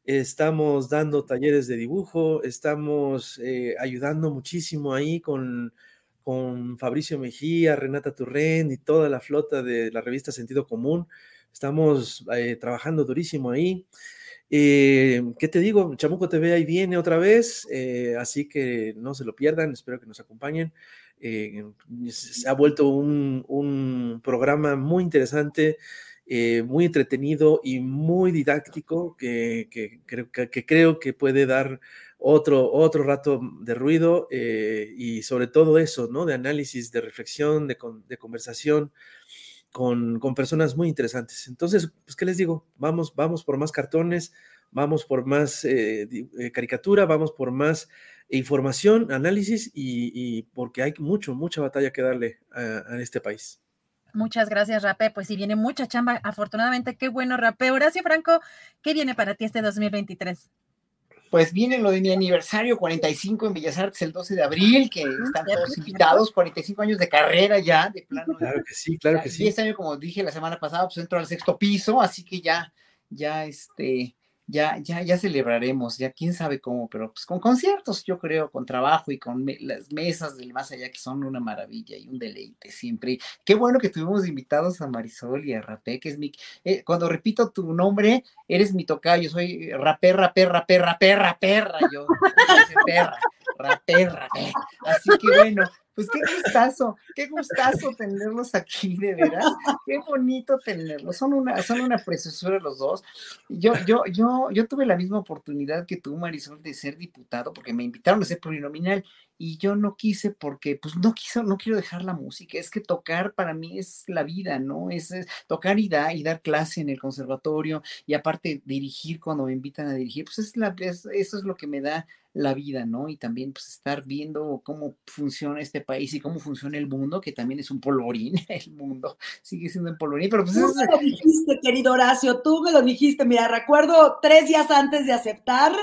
Estamos dando talleres de dibujo, estamos eh, ayudando muchísimo ahí con, con Fabricio Mejía, Renata Turren y toda la flota de la revista Sentido Común. Estamos eh, trabajando durísimo ahí. Eh, ¿Qué te digo? Chamuco TV ahí viene otra vez, eh, así que no se lo pierdan, espero que nos acompañen. Eh, se ha vuelto un, un programa muy interesante, muy entretenido y muy didáctico que, que, que, que, creo que puede dar otro, otro rato de ruido y sobre todo eso, ¿no? De análisis, de reflexión, de, conversación con, con, personas muy interesantes. Entonces, pues, ¿qué les digo? Vamos, vamos por más cartones, vamos por más eh, eh, caricatura, vamos por más información, análisis y, y, porque hay mucho, mucha batalla que darle a, a este país. Muchas gracias, Rapé. Pues si viene mucha chamba, afortunadamente, qué bueno, Rapé. Horacio Franco, ¿qué viene para ti este 2023? pues viene lo de mi aniversario 45 en Bellas Artes el 12 de abril, que están todos invitados, 45 años de carrera ya, de plano. Claro que sí, claro que sí. Y este año, como dije la semana pasada, pues entro al sexto piso, así que ya, ya este, ya, ya, ya celebraremos, ya quién sabe cómo, pero pues con conciertos, yo creo, con trabajo y con me las mesas del más allá que son una maravilla y un deleite siempre. Qué bueno que tuvimos invitados a Marisol y a Rapé, que es mi, eh, cuando repito tu nombre, eres mi tocayo, soy Rapé, Rapé, Rapé, Rapé, Rapé, yo, perra, Rapé, Rapé. Así que bueno, pues qué gustazo, qué gustazo tenerlos aquí, de veras. Qué bonito tenerlos. Son una, son una preciosura los dos. Yo, yo, yo, yo tuve la misma oportunidad que tú, Marisol, de ser diputado, porque me invitaron a ser plurinominal y yo no quise porque, pues no quiso, no quiero dejar la música. Es que tocar para mí es la vida, ¿no? Es, es tocar y dar, y dar clase en el conservatorio y aparte dirigir cuando me invitan a dirigir, pues es la, es, eso es lo que me da la vida, ¿no? Y también pues estar viendo cómo funciona este país y cómo funciona el mundo, que también es un polvorín, el mundo sigue siendo un polvorín, pero pues... Tú es... me lo dijiste, querido Horacio, tú me lo dijiste, mira, recuerdo tres días antes de aceptar,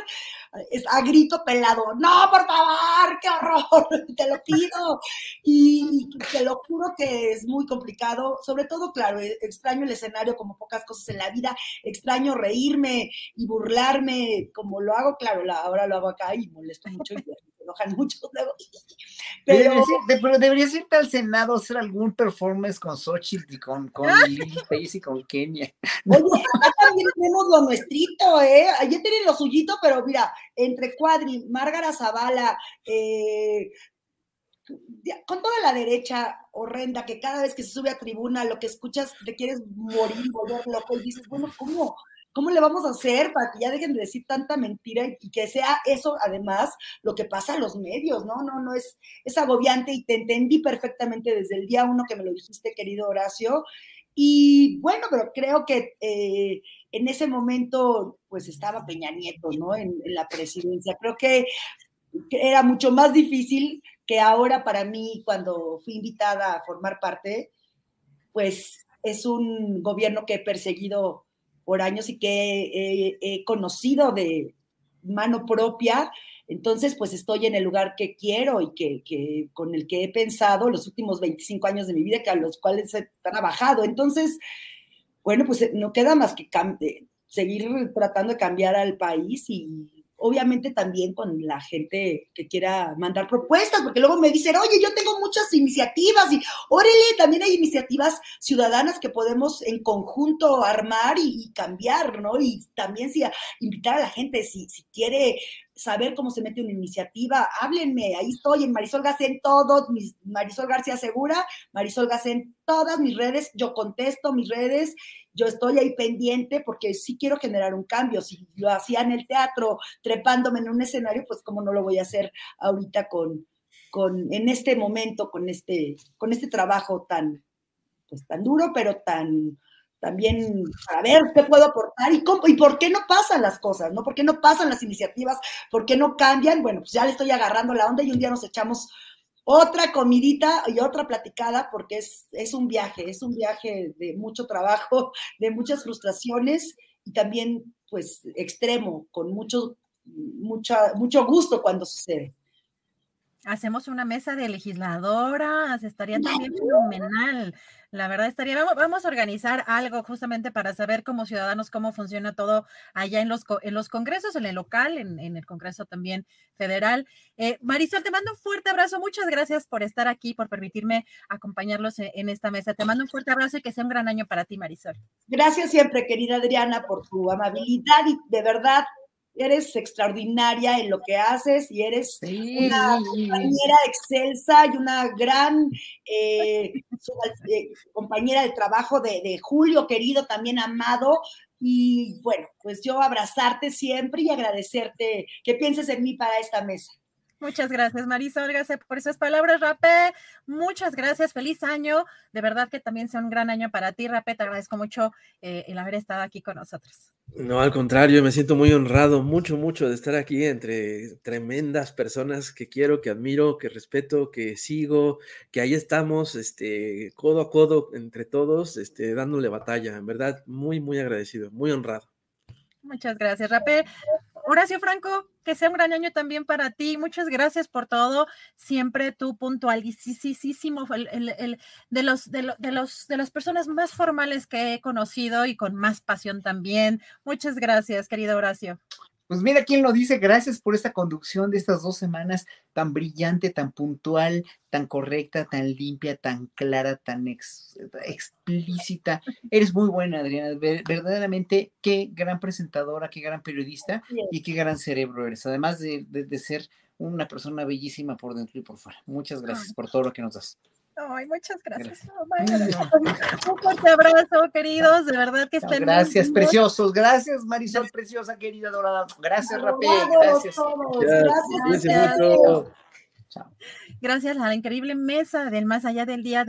a grito pelado, no, por favor, qué te lo pido. Y, te lo juro que es muy complicado, sobre todo, claro, e, extraño el escenario como pocas cosas en la vida, extraño reírme y burlarme como lo hago, claro, la, ahora lo hago acá y molesto mucho y me enojan mucho luego. Pero, pero deberías irte al Senado a hacer algún performance con Xochitl y con, con Lili y con Kenia. Oye, acá también tenemos lo nuestrito, ¿eh? Ayer tienen lo suyito, pero mira, entre Cuadri, Márgara Zavala, eh, con toda la derecha horrenda que cada vez que se sube a tribuna lo que escuchas te quieres morir, volver loco y dices, bueno, ¿cómo? ¿Cómo le vamos a hacer para que ya dejen de decir tanta mentira y, que sea eso además lo que pasa a los medios? No, no, no, es, es agobiante y te entendí perfectamente desde el día uno que me lo dijiste, querido Horacio. Y bueno, pero creo que eh, en ese momento pues estaba Peña Nieto, ¿no? En, la presidencia. Creo que era mucho más difícil que ahora para mí cuando fui invitada a formar parte, pues es un gobierno que he perseguido por años y que he, conocido de mano propia. Entonces, pues estoy en el lugar que quiero y que, con el que he pensado los últimos 25 años de mi vida, que a los cuales he trabajado. Entonces, bueno, pues no queda más que seguir tratando de cambiar al país y obviamente también con la gente que quiera mandar propuestas, porque luego me dicen, oye, yo tengo muchas iniciativas y órale, también hay iniciativas ciudadanas que podemos en conjunto armar y, y cambiar, ¿no? Y también si a, invitar a la gente, si, si quiere saber cómo se mete una iniciativa, háblenme, ahí estoy en Marisol García en todos, mis, Marisol García Segura, Marisol García en todas mis redes, yo contesto mis redes, yo estoy ahí pendiente porque sí quiero generar un cambio, si lo hacía en el teatro, trepándome en un escenario, pues cómo no lo voy a hacer ahorita con, con en este momento, con este, con este trabajo tan, pues tan duro, pero tan también para ver qué puedo aportar y, cómo, y por qué no pasan las cosas, ¿no? ¿Por qué no pasan las iniciativas? ¿Por qué no cambian? Bueno, pues ya le estoy agarrando la onda y un día nos echamos otra comidita y otra platicada porque es, es un viaje, es un viaje de mucho trabajo, de muchas frustraciones y también pues extremo, con mucho, mucha, mucho gusto cuando sucede. hacemos una mesa de legisladoras, estaría también fenomenal. La verdad estaría, vamos, vamos, a organizar algo justamente para saber como ciudadanos cómo funciona todo allá en los, en los congresos, en el local, en, en el Congreso también federal. Eh, Marisol, te mando un fuerte abrazo. Muchas gracias por estar aquí, por permitirme acompañarlos en, en esta mesa. Te mando un fuerte abrazo y que sea un gran año para ti, Marisol. Gracias siempre, querida Adriana, por tu amabilidad y de verdad eres extraordinaria en lo que haces y eres sí. una compañera excelsa y una gran eh, eh, compañera de trabajo de, de, Julio, querido, también amado. Y bueno, pues yo abrazarte siempre y agradecerte que pienses en mí para esta mesa. Muchas gracias, Marisol, gracias por esas palabras, Rapé. Muchas gracias, feliz año. De verdad que también sea un gran año para ti, Rapé. Te agradezco mucho eh, el haber estado aquí con nosotros. No, al contrario, me siento muy honrado, mucho, mucho de estar aquí entre tremendas personas que quiero, que admiro, que respeto, que sigo, que ahí estamos, este, codo a codo entre todos, este, dándole batalla. En verdad, muy, muy agradecido, muy honrado. Muchas gracias, Rapé. Horacio Franco, que sea un gran año también para ti. Muchas gracias por todo. Siempre tú puntualísimo, el, el, el, de, los, de, de, los, de las personas más formales que he conocido y con más pasión también. Muchas gracias, querido Horacio. Pues mira quién lo dice, gracias por esta conducción de estas dos semanas tan brillante, tan puntual, tan correcta, tan limpia, tan clara, tan ex, explícita. Eres muy buena, Adriana, verdaderamente qué gran presentadora, qué gran periodista y qué gran cerebro eres, además de, de, de ser una persona bellísima por dentro y por fuera. Muchas gracias por todo lo que nos das. Ay, muchas gracias. Un fuerte abrazo, queridos. De verdad que estén. No, gracias, muy preciosos. Gracias, Marisol, preciosa, querida Dorada. Gracias, Rapé. Gracias. Gracias. Gracias. Chao. Gracias a la increíble mesa del más allá del día.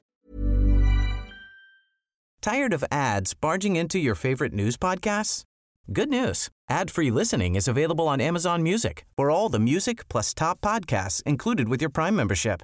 Tired of ads barging into your favorite news podcasts? Good news. Ad-free listening is available on Amazon Music for all the music plus top podcasts included with your Prime membership.